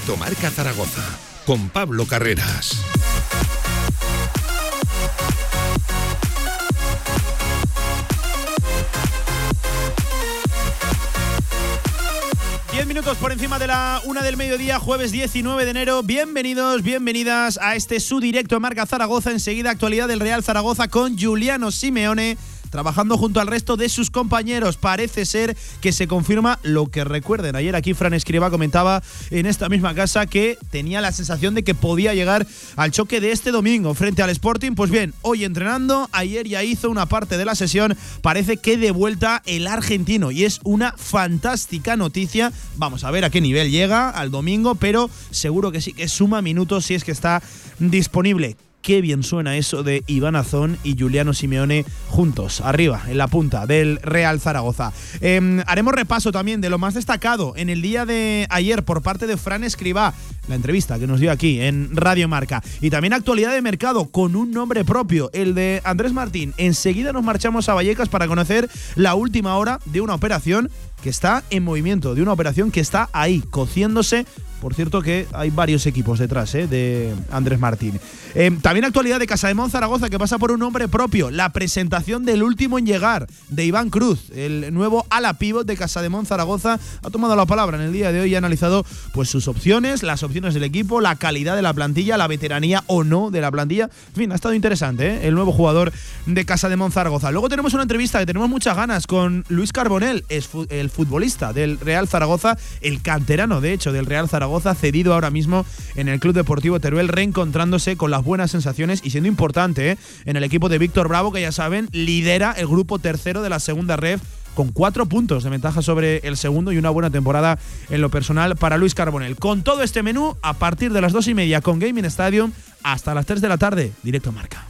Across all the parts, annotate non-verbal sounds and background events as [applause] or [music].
Directo Marca Zaragoza con Pablo Carreras. Diez minutos por encima de la una del mediodía, jueves 19 de enero. Bienvenidos, bienvenidas a este su directo Marca Zaragoza. Enseguida, actualidad del Real Zaragoza con Juliano Simeone trabajando junto al resto de sus compañeros. Parece ser que se confirma lo que recuerden. Ayer aquí Fran Escriba comentaba en esta misma casa que tenía la sensación de que podía llegar al choque de este domingo frente al Sporting. Pues bien, hoy entrenando, ayer ya hizo una parte de la sesión. Parece que de vuelta el argentino y es una fantástica noticia. Vamos a ver a qué nivel llega al domingo, pero seguro que sí que suma minutos si es que está disponible. Qué bien suena eso de Iván Azón y Juliano Simeone juntos, arriba, en la punta del Real Zaragoza. Em, haremos repaso también de lo más destacado en el día de ayer por parte de Fran Escribá, la entrevista que nos dio aquí en Radio Marca. Y también actualidad de mercado con un nombre propio, el de Andrés Martín. Enseguida nos marchamos a Vallecas para conocer la última hora de una operación que está en movimiento, de una operación que está ahí, cociéndose por cierto que hay varios equipos detrás ¿eh? de Andrés Martín. Eh, también actualidad de Casa de Zaragoza que pasa por un nombre propio. La presentación del último en llegar de Iván Cruz, el nuevo ala pivot de Casa de Zaragoza, ha tomado la palabra en el día de hoy y ha analizado pues sus opciones, las opciones del equipo, la calidad de la plantilla, la veteranía o no de la plantilla. En fin, ha estado interesante ¿eh? el nuevo jugador de Casa de Zaragoza. Luego tenemos una entrevista que tenemos muchas ganas con Luis Carbonel, es futbolista del Real Zaragoza, el canterano de hecho del Real Zaragoza cedido ahora mismo en el Club Deportivo Teruel, reencontrándose con las buenas sensaciones y siendo importante ¿eh? en el equipo de Víctor Bravo, que ya saben, lidera el grupo tercero de la segunda red con cuatro puntos de ventaja sobre el segundo y una buena temporada en lo personal para Luis Carbonel. Con todo este menú, a partir de las dos y media con Gaming Stadium hasta las 3 de la tarde, directo Marca.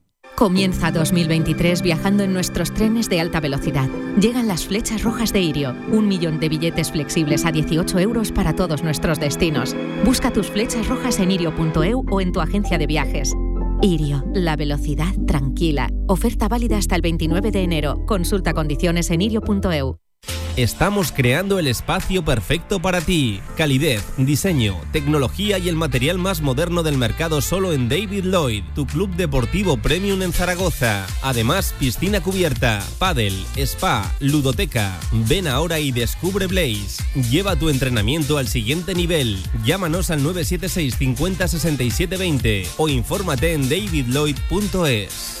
Comienza 2023 viajando en nuestros trenes de alta velocidad. Llegan las flechas rojas de Irio, un millón de billetes flexibles a 18 euros para todos nuestros destinos. Busca tus flechas rojas en irio.eu o en tu agencia de viajes. Irio, la velocidad tranquila. Oferta válida hasta el 29 de enero. Consulta condiciones en irio.eu. Estamos creando el espacio perfecto para ti. Calidez, diseño, tecnología y el material más moderno del mercado solo en David Lloyd, tu club deportivo premium en Zaragoza. Además, piscina cubierta, pádel, spa, ludoteca. Ven ahora y descubre Blaze. Lleva tu entrenamiento al siguiente nivel. Llámanos al 976 50 67 20 o infórmate en davidlloyd.es.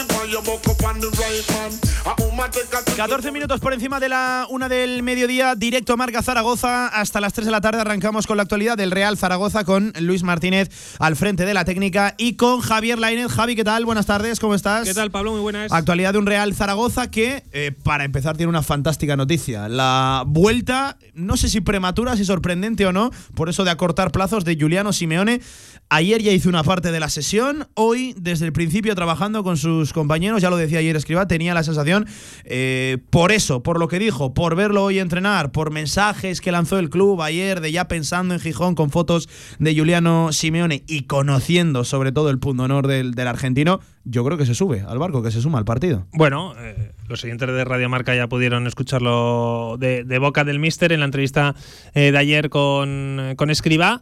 for your buck up on the right man. 14 minutos por encima de la una del mediodía, directo Marca Zaragoza. Hasta las 3 de la tarde arrancamos con la actualidad del Real Zaragoza con Luis Martínez al frente de la técnica y con Javier Lainez. Javi, ¿qué tal? Buenas tardes, ¿cómo estás? ¿Qué tal, Pablo? Muy buenas. Actualidad de un Real Zaragoza que, eh, para empezar, tiene una fantástica noticia. La vuelta, no sé si prematura, si sorprendente o no, por eso de acortar plazos de Juliano Simeone. Ayer ya hizo una parte de la sesión, hoy desde el principio trabajando con sus compañeros, ya lo decía ayer Escriba, tenía la sensación, eh, por eso, por lo que dijo, por verlo hoy entrenar, por mensajes que lanzó el club ayer de ya pensando en Gijón con fotos de Juliano Simeone y conociendo sobre todo el punto honor del, argentino, yo creo que se sube al barco, que se suma al partido. Bueno, eh, los siguientes de Radio Marca ya pudieron escucharlo de, boca del Mister en la entrevista eh, de ayer con, con Escriba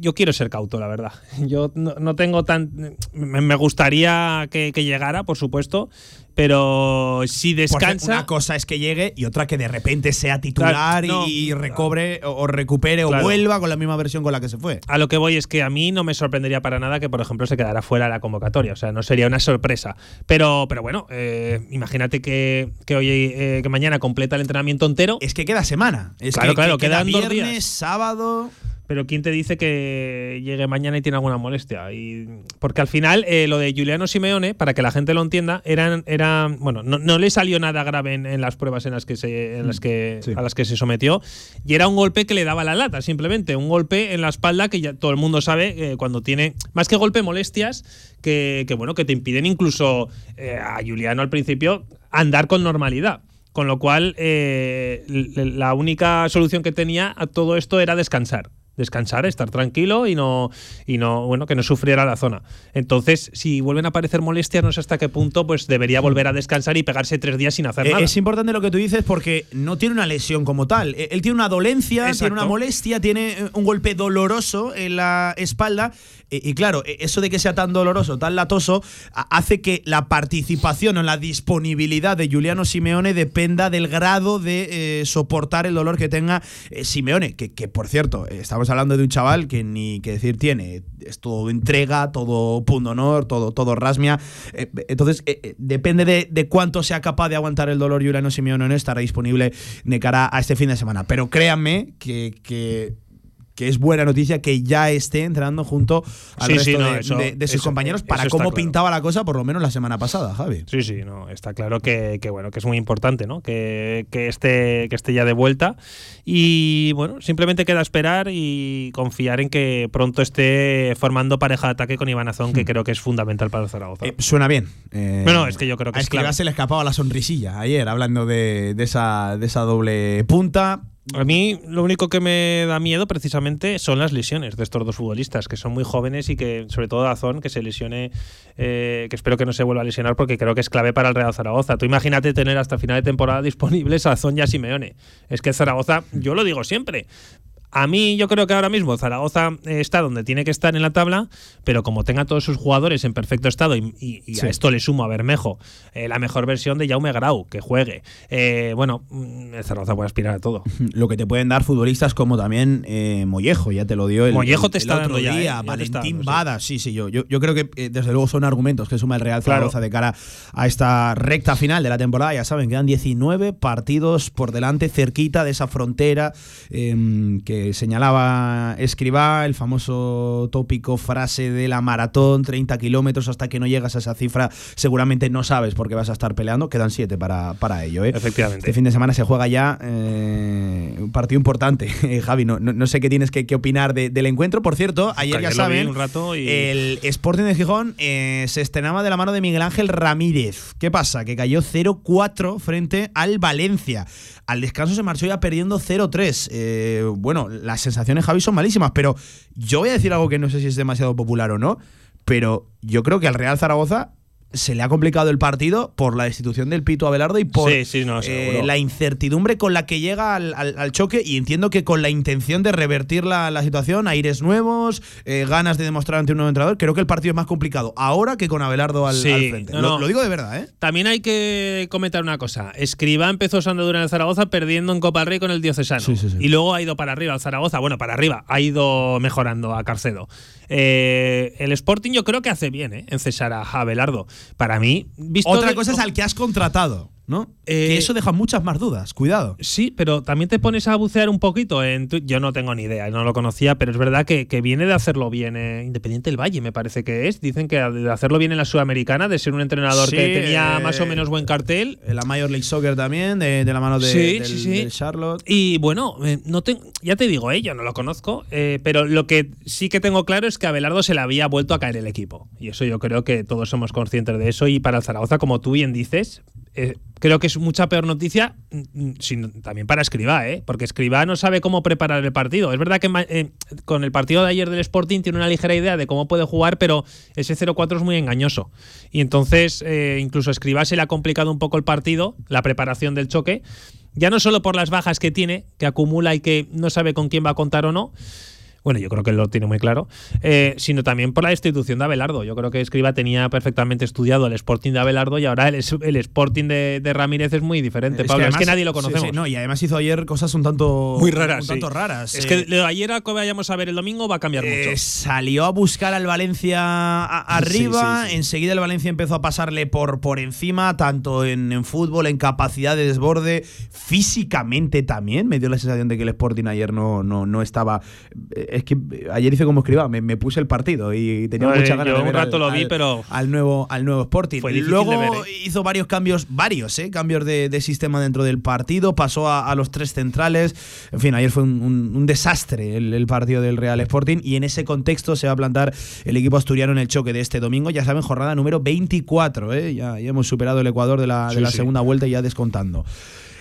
yo quiero ser cauto, la verdad. [laughs] Yo no, tengo tan. Me, gustaría que, llegara, por supuesto, pero si descansa. una cosa es que llegue y otra que de repente sea titular Claro, no. y recobre o- o recupere Claro. o vuelva con la misma versión con la que se fue. A lo que voy es que a mí no me sorprendería para nada que, por ejemplo, se quedara fuera de la convocatoria. O sea, no sería una sorpresa. Pero, pero bueno, eh, imagínate que, que hoy, eh, que mañana completa el entrenamiento entero. Es que queda semana. Es Claro, que, claro, que queda quedan dos viernes, días. sábado. Pero ¿quién te dice que llegue mañana y tiene alguna molestia? Y, porque al final, eh, lo de Juliano Simeone, para que la gente lo entienda, eran, era, bueno, no, no le salió nada grave en, en las pruebas en las que se, en las que, Sí. a las que se sometió. Y era un golpe que le daba la lata, simplemente. Un golpe en la espalda que ya todo el mundo sabe eh, cuando tiene, más que golpe, molestias, que, que, bueno, que te impiden incluso eh, a Juliano al principio andar con normalidad. Con lo cual, la única solución que tenía a todo esto era descansar. Descansar, estar tranquilo y no, y no, bueno, que no sufriera la zona. Entonces, si vuelven a aparecer molestias, no sé hasta qué punto, pues debería volver a descansar y pegarse tres días sin hacer Eh, nada. Es importante lo que tú dices porque no tiene una lesión como tal. Eh, Él tiene una dolencia, Exacto. tiene una molestia, tiene eh, un golpe doloroso en la espalda. Eh, Y claro, eso de que sea tan doloroso, tan latoso, hace que la participación o la disponibilidad de Juliano Simeone dependa del grado de eh, soportar el dolor que tenga eh, Simeone. Que, que, por cierto, eh, estamos hablando de un chaval que ni que decir tiene. Es todo entrega, todo punto honor, todo, todo rasmia. Eh, entonces, eh, eh, depende de, de cuánto sea capaz de aguantar el dolor Juliano Simeone estará disponible de cara a este fin de semana. Pero créanme que que es buena noticia que ya esté entrenando junto al Sí, resto sí, no, de, eso- de- de sus eso- compañeros para cómo claro. pintaba la cosa, por lo menos la semana pasada, Javi. Sí, sí, no, está claro que, que, bueno, que es muy importante, ¿no? Que, que esté, que esté ya de vuelta. Y bueno, simplemente queda esperar y confiar en que pronto esté formando pareja de ataque con Iván Azón, que creo que es fundamental para el Zaragoza. Hmm. Eh, suena bien. Eh, Bueno, es que yo creo que a es Escribá clave. se le escapaba la sonrisilla ayer, hablando de, de esa, de esa doble punta. A mí lo único que me da miedo precisamente son las lesiones de estos dos futbolistas, que son muy jóvenes y que, sobre todo Azón, que se lesione, eh, que espero que no se vuelva a lesionar porque creo que es clave para el Real Zaragoza. Tú imagínate tener hasta final de temporada disponibles a Azón y a Simeone. Es que Zaragoza, yo lo digo siempre, a mí yo creo que ahora mismo Zaragoza eh, está donde tiene que estar en la tabla, pero como tenga todos sus jugadores en perfecto estado y, y- y Sí. a esto le sumo a Bermejo, eh, la mejor versión de Jaume Grau, que juegue. Eh, bueno, mm, el Zaragoza puede aspirar a todo. [laughs] Lo que te pueden dar futbolistas como también eh, Mollejo, ya te lo dio el, Mollejo el- te el está otro dando día, ¿eh? Ya está Valentín sí. Bada, sí, sí, yo, yo, yo creo que eh, desde luego son argumentos que suma el Real Claro. Zaragoza de cara a esta recta final de la temporada. Ya saben, quedan 19 partidos por delante, cerquita de esa frontera eh, que señalaba Escribá, el famoso tópico frase de la maratón, 30 kilómetros hasta que no llegas a esa cifra, seguramente no sabes por qué vas a estar peleando, quedan 7 para, para ello. ¿eh? Efectivamente. Este fin de semana se juega ya eh, un partido importante. [laughs] Javi, no, no, no sé qué tienes que, que opinar de- del encuentro. Por cierto, ayer ya ayer vi saben, un rato y- el Sporting de Gijón eh, se estrenaba de la mano de Miguel Ángel Ramírez. ¿Qué pasa? Que cayó 0-4 frente al Valencia. Al descanso se marchó ya perdiendo 0-3. Eh, bueno, las sensaciones, Javi, son malísimas, pero yo voy a decir algo que no sé si es demasiado popular o no, pero yo creo que al Real Zaragoza se le ha complicado el partido por la destitución del Pito Abelardo y por Sí, sí, no, eh, la incertidumbre con la que llega al, al- al choque y entiendo que con la intención de revertir la, la situación, aires nuevos, eh, ganas de demostrar ante un nuevo entrenador, creo que el partido es más complicado ahora que con Abelardo al, Sí, al frente. no, lo, no. lo digo de verdad, ¿eh? También hay que comentar una cosa. Escriba empezó su andadura en el Zaragoza perdiendo en Copa Rey con el Diocesano. Sí, sí, sí. Y luego ha ido para arriba al Zaragoza. Bueno, para arriba. Ha ido mejorando a Carcedo. Eh, el Sporting yo creo que hace bien ¿eh? en cesar a Abelardo. Para mí, visto Otra de- cosa es al que has contratado, ¿no? Eh, que eso deja muchas más dudas, cuidado. Sí, pero también te pones a bucear un poquito en tu- Yo no tengo ni idea, no lo conocía, pero es verdad que, que viene de hacerlo bien eh, Independiente del Valle, me parece que es. Dicen que de hacerlo bien en la Sudamericana, de ser un entrenador Sí, que tenía eh, más o menos buen cartel. La Major League Soccer también, de, de la mano de, Sí, del, sí, del Charlotte. Y bueno, no te- ya te digo, yo no lo conozco, pero lo que sí que tengo claro es que a Abelardo se le había vuelto a caer el equipo. Y eso yo creo que todos somos conscientes de eso. Y para el Zaragoza, como tú bien dices, eh, creo que es mucha peor noticia mm, mm, también para Escribá, ¿eh? porque Escribá no sabe cómo preparar el partido. Es verdad que eh, con el partido de ayer del Sporting tiene una ligera idea de cómo puede jugar, pero ese 0-4 es muy engañoso. Y entonces, eh, incluso Escribá se le ha complicado un poco el partido, la preparación del choque, ya no solo por las bajas que tiene, que acumula y que no sabe con quién va a contar o no, bueno, yo creo que lo tiene muy claro, eh, sino también por la destitución de Abelardo. Yo creo que Escriba tenía perfectamente estudiado el Sporting de Abelardo y ahora el, el Sporting de, de, Ramírez es muy diferente. Es Pablo, que es que nadie lo conocemos. Sí, sí, no, y además hizo ayer cosas un tanto muy raras. Un tanto raras. Es que de ayer a que vayamos a ver el domingo va a cambiar mucho. Salió a buscar al Valencia a, arriba, enseguida el Valencia empezó a pasarle por, por encima, tanto en, en fútbol, en capacidad de desborde, físicamente también. Me dio la sensación de que el Sporting ayer no, no, no estaba. Es que ayer hice como escriba, me, me puse el partido y tenía no, mucha ganas yo de ver un rato al, lo vi, al, pero al nuevo, al nuevo Sporting. Fue Luego de ver, ¿eh? hizo varios cambios, varios, ¿eh? cambios de, de, sistema dentro del partido, pasó a, a, los tres centrales. En fin, ayer fue un, un, un desastre el, el, partido del Real Sporting y en ese contexto se va a plantar el equipo asturiano en el choque de este domingo. Ya saben, jornada número 24, ¿eh? ya, ya hemos superado el Ecuador de la, Sí, de la sí. segunda vuelta y ya descontando.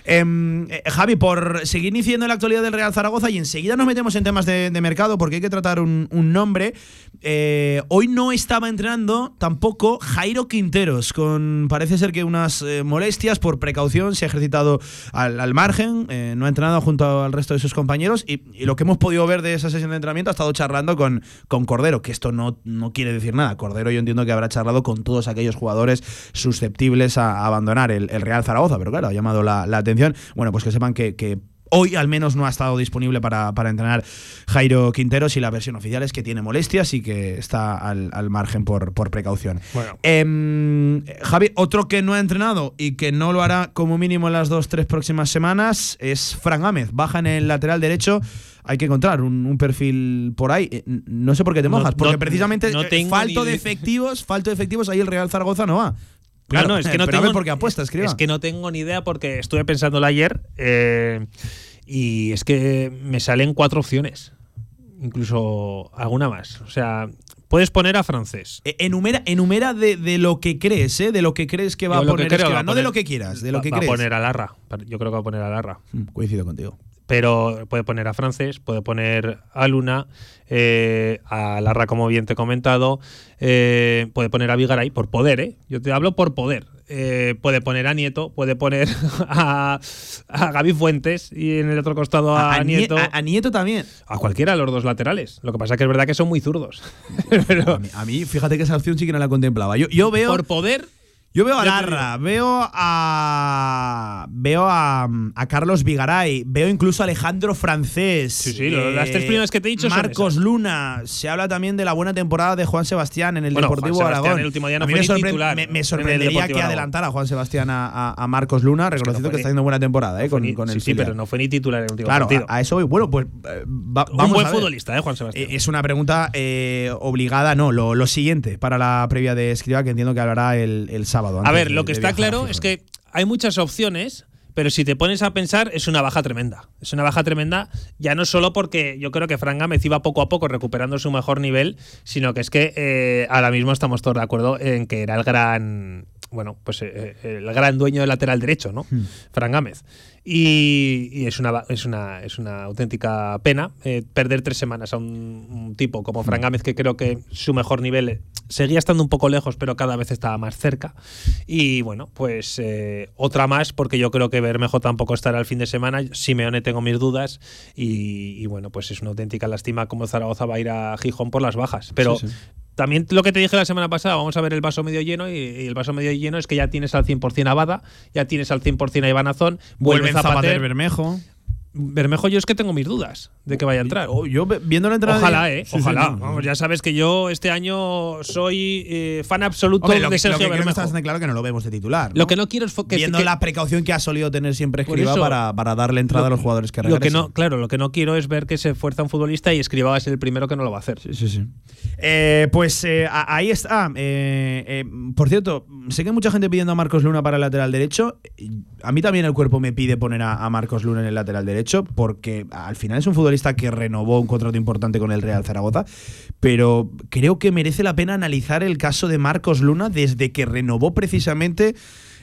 Em, eh, Javi, por seguir iniciando la actualidad del Real Zaragoza y enseguida nos metemos en temas de, mercado porque hay que tratar un, nombre. Eh, hoy no estaba entrenando tampoco Jairo Quinteros, con parece ser que unas eh, molestias por precaución, se ha ejercitado al, margen, no ha entrenado junto al resto de sus compañeros y, lo que hemos podido ver de esa sesión de entrenamiento ha estado charlando con, con Cordero, que esto no, no quiere decir nada. Cordero yo entiendo que habrá charlado con todos aquellos jugadores susceptibles a, abandonar el, el, Real Zaragoza, pero claro, ha llamado la, la atención. Bueno, pues que sepan que, que Hoy al menos no ha estado disponible para, para, entrenar Jairo Quinteros y la versión oficial es que tiene molestias y que está al, al margen por, por precaución. Bueno. Eh, Javi, otro que no ha entrenado y que no lo hará como mínimo en las dos, tres próximas semanas es Fran Gámez. Baja en el lateral derecho. Hay que encontrar un, un perfil por ahí. Eh, No sé por qué te mojas, No- porque no- precisamente no eh, falto ni- de efectivos, falto de efectivos, ahí el Real Zaragoza no va. Claro, no, es que [laughs] no pero a tengo, ver por qué apuesta, escriba. Es que no tengo ni idea porque estuve pensándolo ayer eh, y es que me salen cuatro opciones, incluso alguna más. O sea, puedes poner a francés. Eh, Enumera, enumera de, de lo que crees, ¿eh? De lo que crees que va a que poner creo Escribá, va a no de lo que quieras, de lo va- que va crees. a poner a Larra. Yo creo que va a poner a Larra. Mm, Coincido contigo. Pero puede poner a francés, puede poner a Luna, eh, a Larra, como bien te he comentado, eh, puede poner a Vigaray por poder, ¿eh? Yo te hablo por poder. Eh, puede poner a Nieto, puede poner [laughs] a, a Gaby Fuentes y en el otro costado a, a, Nie- Nieto. a- a Nieto también. A cualquiera de los dos laterales. Lo que pasa es que es verdad que son muy zurdos. [laughs] Pero A mí, a mí, fíjate que esa opción sí que no la contemplaba. Yo, yo veo. por poder, Yo veo a Larra, veo a. Veo a, a Carlos Vigaray, veo incluso a Alejandro Francés. Sí, sí, las tres primeras que te he dicho son Marcos. Luna. Se habla también de la buena temporada de Juan Sebastián en el Bueno, Deportivo Juan Aragón. el último día no a mí fue me, ni titular me- sorprendería que Aragón. adelantara a Juan Sebastián a, a- a Marcos Luna, que no reconocido fue que está haciendo buena temporada eh, con, Fue ni- con el sí, sí, pero no fue ni titular en el último Claro, partido. a, eso voy. Bueno, pues eh, va- Un vamos buen a ver. futbolista, ¿eh, Juan Sebastián? Eh, Es una pregunta eh, obligada, no, lo, lo siguiente para la previa de Escriba, que entiendo que hablará el, el sábado. A ver, lo que de está claro es que hay muchas opciones, pero si te pones a pensar, es una baja tremenda. Es una baja tremenda, ya no solo porque yo creo que Fran Gámez iba poco a poco recuperando su mejor nivel, sino que es que eh, ahora mismo estamos todos de acuerdo en que era el gran. Bueno, pues eh, eh, el gran dueño del lateral derecho, ¿no? Hmm. Fran Gámez. Y, y es, una, es, una, es una auténtica pena eh, perder tres semanas a un, un tipo como Fran Gámez, que creo que su mejor nivel seguía estando un poco lejos, pero cada vez estaba más cerca. Y bueno, pues eh, otra más, porque yo creo que Bermejo tampoco estará el fin de semana. Simeone tengo mis dudas. Y, y bueno, pues es una auténtica lástima cómo Zaragoza va a ir a Gijón por las bajas. Pero Sí, sí. También lo que te dije la semana pasada, vamos a ver el vaso medio lleno. Y, y el vaso medio lleno es que ya tienes al 100% a Bada, ya tienes al 100% a Iván Azón, vuelve Zapater, Zapater. Bermejo. Bermejo, yo es que tengo mis dudas de que vaya a entrar. Oh, Yo ve- viendo la entrada. Ojalá, de- eh. Sí, sí, ojalá. Vamos, ya sabes que yo este año soy eh, fan absoluto Hombre, lo, de lo Sergio que creo que Bermejo. está bastante claro que no lo vemos de titular. ¿no? Lo que no quiero es que viendo que- la precaución que ha solido tener siempre Escriba eso- para, para darle entrada a los jugadores que lo que regresen. no, claro, lo que no quiero es ver que se fuerza un futbolista y Escriba va a ser el primero que no lo va a hacer. Sí, sí, sí. Eh, pues eh, ahí está. Eh, eh, por cierto, sé que hay mucha gente pidiendo a Marcos Luna para el lateral derecho. A mí también el cuerpo me pide poner a, a Marcos Luna en el lateral derecho, porque al final es un futbolista que renovó un contrato importante con el Real Zaragoza. Pero creo que merece la pena analizar el caso de Marcos Luna desde que renovó precisamente.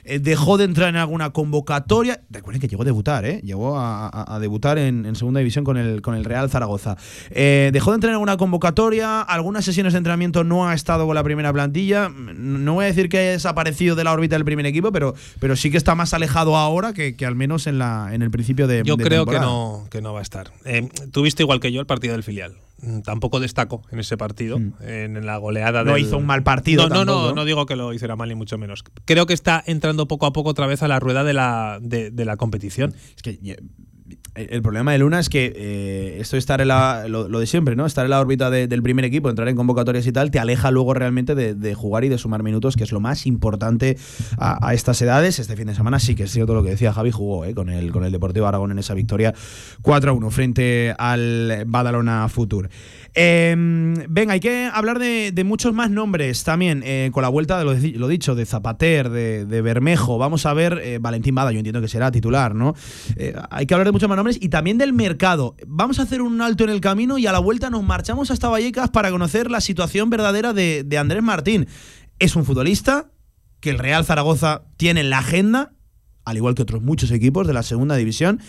Eh, dejó de entrar en alguna convocatoria. Recuerden que llegó a debutar, ¿eh? Llegó a, a- a debutar en, en segunda división con el, con el Real Zaragoza. Eh, dejó de entrar en alguna convocatoria, algunas sesiones de entrenamiento no ha estado con la primera plantilla. No voy a decir que haya desaparecido de la órbita del primer equipo, pero, pero sí que está más alejado ahora que, que al menos en, la, en el principio de Yo de creo que temporada. no, que no va a estar. Eh, Tuviste igual que yo el partido del filial. Mm, tampoco destacó en ese partido, Mm. en la goleada No del- hizo un mal partido No, no, no, no digo que lo hiciera mal ni mucho menos. Creo que está entrando poco a poco otra vez a la rueda de la, de, de la competición. Es que el problema de Luna es que eh, esto estar en la, lo, de siempre, ¿no? Estar en la órbita de- del primer equipo, entrar en convocatorias y tal, te aleja luego realmente de, de jugar y de sumar minutos, que es lo más importante a, a estas edades. Este fin de semana sí que es cierto lo que decía Javi, jugó eh, con, el, con el Deportivo Aragón en esa victoria 4-1 frente al Badalona Futur. Eh, venga, hay que hablar de, muchos más nombres también, eh, con la vuelta de lo, di- lo dicho, de Zapater, de, de Bermejo. Vamos a ver, eh, Valentín Bada, yo entiendo que será titular, ¿no? Eh, hay que hablar de muchos más nombres y también del mercado. Vamos a hacer un alto en el camino y a la vuelta nos marchamos hasta Vallecas para conocer la situación verdadera de, de Andrés Martín. Es un futbolista que el Real Zaragoza tiene en la agenda, al igual que otros muchos equipos de la segunda división.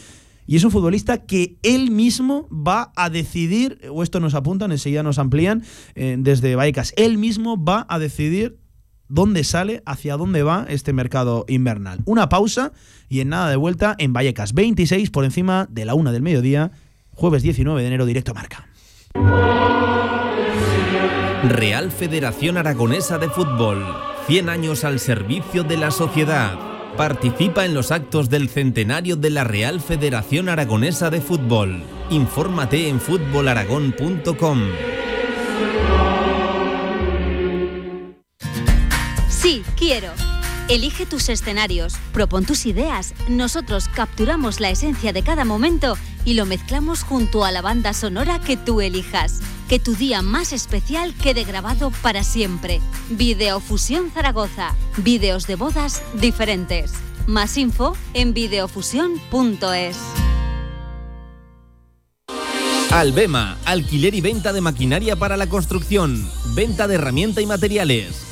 Y es un futbolista que él mismo va a decidir, o esto nos apuntan, enseguida nos amplían eh, desde Vallecas, él mismo va a decidir dónde sale, hacia dónde va este mercado invernal. Una pausa y en nada de vuelta en Vallecas, 26 por encima de la una del mediodía, jueves 19 de enero, directo marca. Real Federación Aragonesa de Fútbol. 100 años al servicio de la sociedad. Participa en los actos del centenario de la Real Federación Aragonesa de Fútbol. Infórmate en fútbolaragón.com. Sí, quiero. Elige tus escenarios, propon tus ideas. Nosotros capturamos la esencia de cada momento y lo mezclamos junto a la banda sonora que tú elijas. Que tu día más especial quede grabado para siempre. Videofusión Zaragoza. Videos de bodas diferentes. Más info en videofusión.es. Albema, alquiler y venta de maquinaria para la construcción, venta de herramienta y materiales,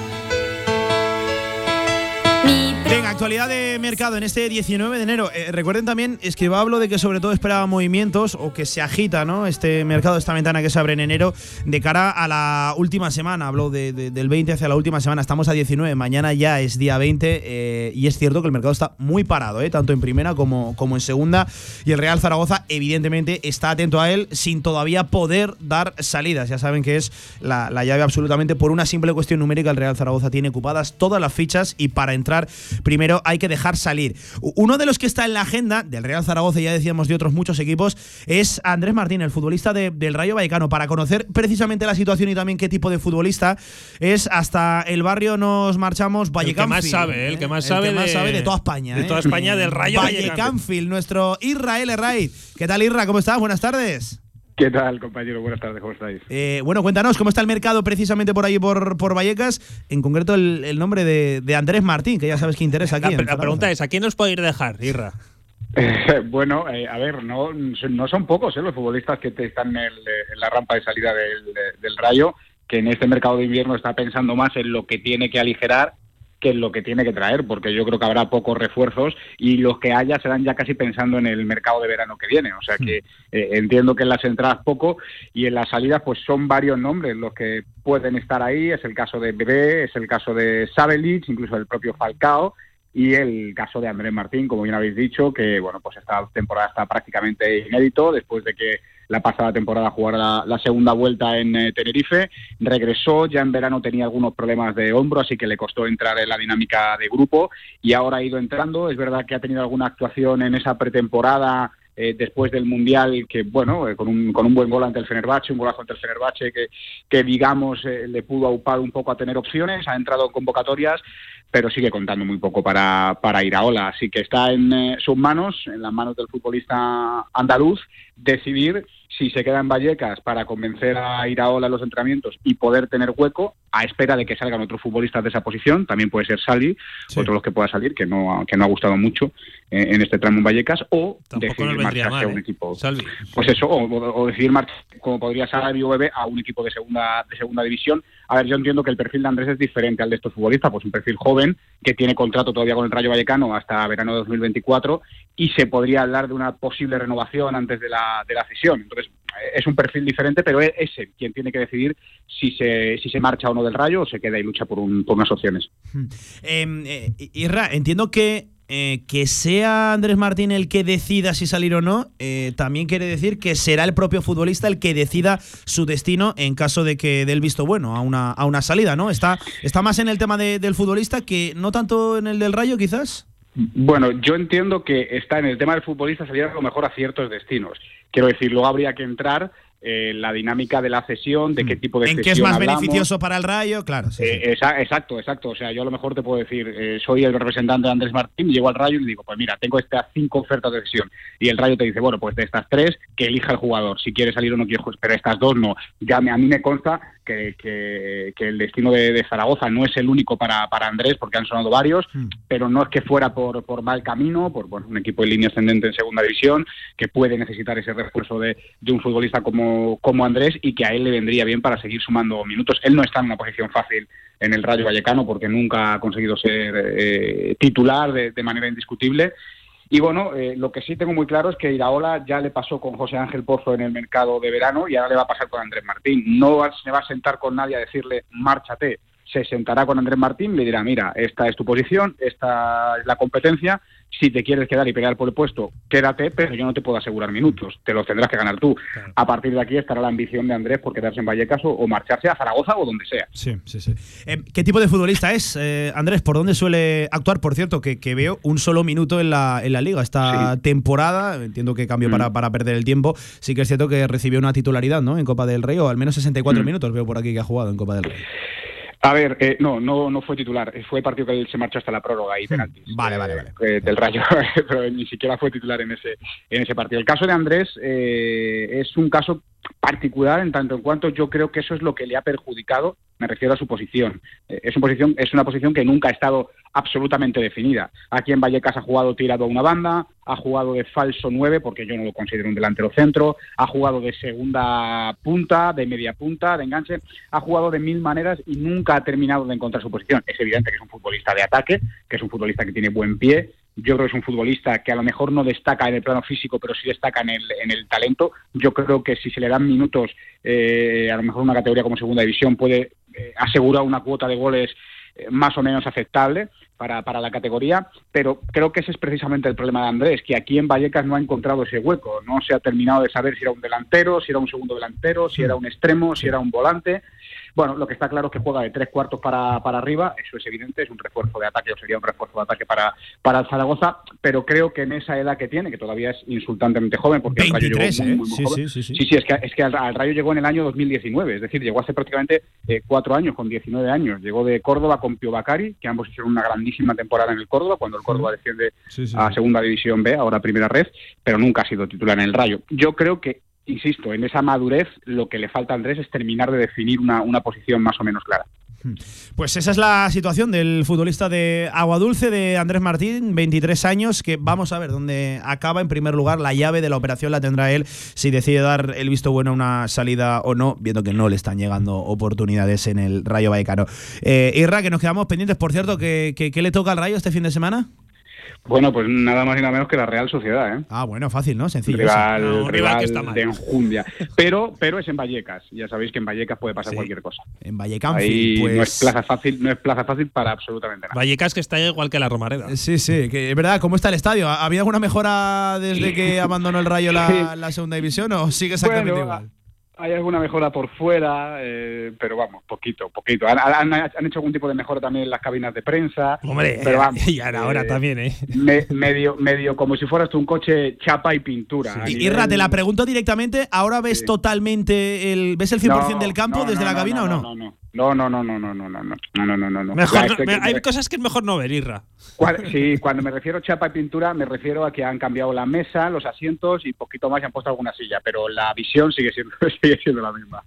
Actualidad de mercado en este 19 de enero. Eh, recuerden también, es que hablo de que sobre todo esperaba movimientos o que se agita ¿no? este mercado, esta ventana que se abre en enero de cara a la última semana. Hablo de- del 20 hacia la última semana. Estamos a 19, mañana ya es día 20 eh, y es cierto que el mercado está muy parado, ¿eh? tanto en primera como, como en segunda. Y el Real Zaragoza, evidentemente, está atento a él sin todavía poder dar salidas. Ya saben que es la, la llave absolutamente por una simple cuestión numérica. El Real Zaragoza tiene ocupadas todas las fichas y para entrar primero hay que dejar salir. Uno de los que está en la agenda del Real Zaragoza, y ya decíamos de otros muchos equipos, es Andrés Martín, el futbolista de- del Rayo Vallecano. Para conocer precisamente la situación y también qué tipo de futbolista es, hasta el barrio nos marchamos El que Vallecano. más sabe, ¿eh? el que más sabe más de- sabe de toda España. de ¿eh? toda España, del Rayo Vallecano. Vallecano. nuestro Israel Herray. ¿Qué tal, Irra? ¿Cómo estás? Buenas tardes. ¿Qué tal, compañero? Buenas tardes, ¿cómo estáis? Eh, bueno, cuéntanos cómo está el mercado precisamente por ahí, por, por Vallecas. En concreto, el, el nombre de, de Andrés Martín, que ya sabes que interesa aquí. La, pregunta es, ¿a quién nos puede ir dejar, Irra? bueno, eh, a ver, no, no son pocos eh, los futbolistas que te están en, el, eh, en la rampa de salida del, del Rayo, que en este mercado de invierno está pensando más en lo que tiene que aligerar que en lo que tiene que traer, porque yo creo que habrá pocos refuerzos y los que haya serán ya casi pensando en el mercado de verano que viene. O sea que eh, entiendo que en las entradas poco y en las salidas pues son varios nombres los que pueden estar ahí. Es el caso de Bebé, es el caso de Sabelic, incluso el propio Falcao y el caso de Andrés Martín, como bien habéis dicho, que bueno pues esta temporada está prácticamente inédito después de que la pasada temporada jugara la, la segunda vuelta en eh, Tenerife, regresó, ya en verano tenía algunos problemas de hombro, así que le costó entrar en la dinámica de grupo y ahora ha ido entrando, es verdad que ha tenido alguna actuación en esa pretemporada eh, después del Mundial, que bueno, eh, con, un, con un buen gol ante el Fenerbahce, un golazo ante el Fenerbahce, que, que digamos eh, le pudo aupar un poco a tener opciones, ha entrado en convocatorias, pero sigue contando muy poco para, para Iraola. Así que está en eh, sus manos, en las manos del futbolista andaluz, decidir si se queda en Vallecas para convencer a Iraola en los entrenamientos y poder tener hueco a espera de que salgan otros futbolistas de esa posición, también puede ser Salvi, otro de los que pueda salir, que no, que no ha gustado mucho eh, en este tramo en Vallecas, o decidir marcharse a un equipo. Pues eso, o, decidir marchar, como podría Salvi o Bebe, a un equipo de segunda, de segunda división. A ver, yo entiendo que el perfil de Andrés es diferente al de estos futbolistas, pues un perfil joven que tiene contrato todavía con el Rayo Vallecano hasta verano de 2024 y se podría hablar de una posible renovación antes de la, de la cesión. Entonces, es un perfil diferente, pero es él quien tiene que decidir si se, si se marcha o no del Rayo o se queda y lucha por, un, por unas opciones. Em, eh, Irra, entiendo que eh, que sea Andrés Martín el que decida si salir o no, eh, también quiere decir que será el propio futbolista el que decida su destino en caso de que dé el visto bueno a una, a una salida, ¿no? Está, está más en el tema del futbolista que no tanto en el del Rayo, quizás. Bueno, yo entiendo que está en el tema del futbolista salir a lo mejor a ciertos destinos. Quiero decir, luego habría que entrar eh, la dinámica de la cesión, de qué mm. tipo de ¿En qué es más beneficioso para el Rayo? Claro. Eh, exacto, exacto. O sea, yo a lo mejor te puedo decir, eh, soy el representante de Andrés Martín, llego al Rayo y le digo, pues mira, tengo estas cinco ofertas de cesión. Y el Rayo te dice, bueno, pues de estas tres, que elija el jugador, si quiere salir o no quiere, pero estas dos no. Ya me, a mí me consta que, que, el destino de, Zaragoza no es el único para, para Andrés, porque han sonado varios, mm. pero no es que fuera por, por mal camino, por un equipo en línea ascendente en segunda división, que puede necesitar ese refuerzo de, de un futbolista como como, Andrés y que a él le vendría bien para seguir sumando minutos. Él no está en una posición fácil en el Rayo Vallecano porque nunca ha conseguido ser eh, titular de, manera indiscutible. Y bueno, eh, lo que sí tengo muy claro es que Iraola ya le pasó con José Ángel Pozo en el mercado de verano y ahora le va a pasar con Andrés Martín. No se va a sentar con nadie a decirle márchate. Se sentará con Andrés Martín y le dirá, mira, esta es tu posición, esta es la competencia, si te quieres quedar y pelear por el puesto, quédate, pero yo no te puedo asegurar minutos, te los tendrás que ganar tú. A partir de aquí estará la ambición de Andrés por quedarse en Vallecas o, marcharse a Zaragoza o donde sea. Sí, sí, sí. Eh, ¿Qué tipo de futbolista es, eh, Andrés? ¿Por dónde suele actuar? Por cierto, que, veo un solo minuto en la, en la liga esta temporada, entiendo que cambió para, mm. para perder el tiempo, sí que es cierto que recibió una titularidad ¿no? en Copa del Rey, o al menos 64 mm. minutos veo por aquí que ha jugado en Copa del Rey. A ver, eh, no, no, no fue titular. Fue el partido que él se marchó hasta la prórroga y hmm. penaltis. Vale, vale, vale. Eh, del Rayo, [laughs] pero ni siquiera fue titular en ese, en ese partido. El caso de Andrés eh, es un caso particular en tanto en cuanto yo creo que eso es lo que le ha perjudicado, me refiero a su posición. es, una posición es una posición que nunca ha estado absolutamente definida. Aquí en Vallecas ha jugado tirado a una banda, ha jugado de falso 9, porque yo no lo considero un delantero centro, ha jugado de segunda punta, de media punta, de enganche, ha jugado de mil maneras y nunca ha terminado de encontrar su posición. Es evidente que es un futbolista de ataque, que es un futbolista que tiene buen pie, yo creo que es un futbolista que a lo mejor no destaca en el plano físico, pero sí destaca en el, en el talento. Yo creo que si se le dan minutos, eh, a lo mejor una categoría como segunda división puede eh, asegurar una cuota de goles eh, más o menos aceptable para, para, la categoría, pero creo que ese es precisamente el problema de Andrés, que aquí en Vallecas no ha encontrado ese hueco, no se ha terminado de saber si era un delantero, si era un segundo delantero, si era un extremo, si era un volante. Bueno, lo que está claro es que juega de tres cuartos para, para arriba, eso es evidente, es un refuerzo de ataque o sería un refuerzo de ataque para, para el Zaragoza, pero creo que en esa edad que tiene, que todavía es insultantemente joven, porque el Rayo llegó muy, muy, sí, joven. Sí, sí, sí, es que, es que al, Rayo llegó en el año 2019, es decir, llegó hace prácticamente eh, cuatro años, con 19 años. Llegó de Córdoba con Pio Bacari, que ambos hicieron una grandísima temporada en el Córdoba, cuando el Córdoba desciende a Segunda División B, ahora Primera Red, pero nunca ha sido titular en el Rayo. Yo creo que insisto, en esa madurez lo que le falta a Andrés es terminar de definir una, posición más o menos clara. Pues esa es la situación del futbolista de Agua Dulce, de Andrés Martín, 23 años, que vamos a ver dónde acaba. En primer lugar, la llave de la operación la tendrá él si decide dar el visto bueno a una salida o no, viendo que no le están llegando oportunidades en el Rayo Vallecano. Eh, Irra, que nos quedamos pendientes, por cierto, ¿qué, qué le toca al Rayo este fin de semana? Bueno, pues nada más y nada menos que la Real Sociedad, ¿eh? Ah, bueno, fácil, ¿no? Sencillo. Rival, rival, de enjundia. Pero, pero es en Vallecas. Ya sabéis que en Vallecas puede pasar cualquier cosa. En Vallecas, pues... no es plaza fácil, no es plaza fácil para absolutamente nada. Vallecas que está igual que la Romareda. Sí, sí, que es verdad. ¿Cómo está el estadio? ¿Ha habido alguna mejora desde que [laughs] abandonó el Rayo la, segunda división o sigue exactamente igual? Hay alguna mejora por fuera, eh, pero vamos, poquito, poquito. Han, hecho algún tipo de mejora también en las cabinas de prensa. Hombre, pero vamos, [laughs] y ahora, eh, también, ¿eh? medio, medio como si fueras tú un coche chapa y pintura. Y Irra, te la pregunto directamente, ¿ahora ves totalmente, el, ves el 100% del campo desde la cabina o no? No, no, No, no, no, no, no, no, no, no, no, no, no, no. Mejor no- me- hay cosas que es mejor no ver, Irra. Sí, cuando me refiero a chapa y pintura, me refiero a que han cambiado la mesa, los asientos y poquito más y han puesto alguna silla, pero la visión sigue siendo, sigue siendo la misma.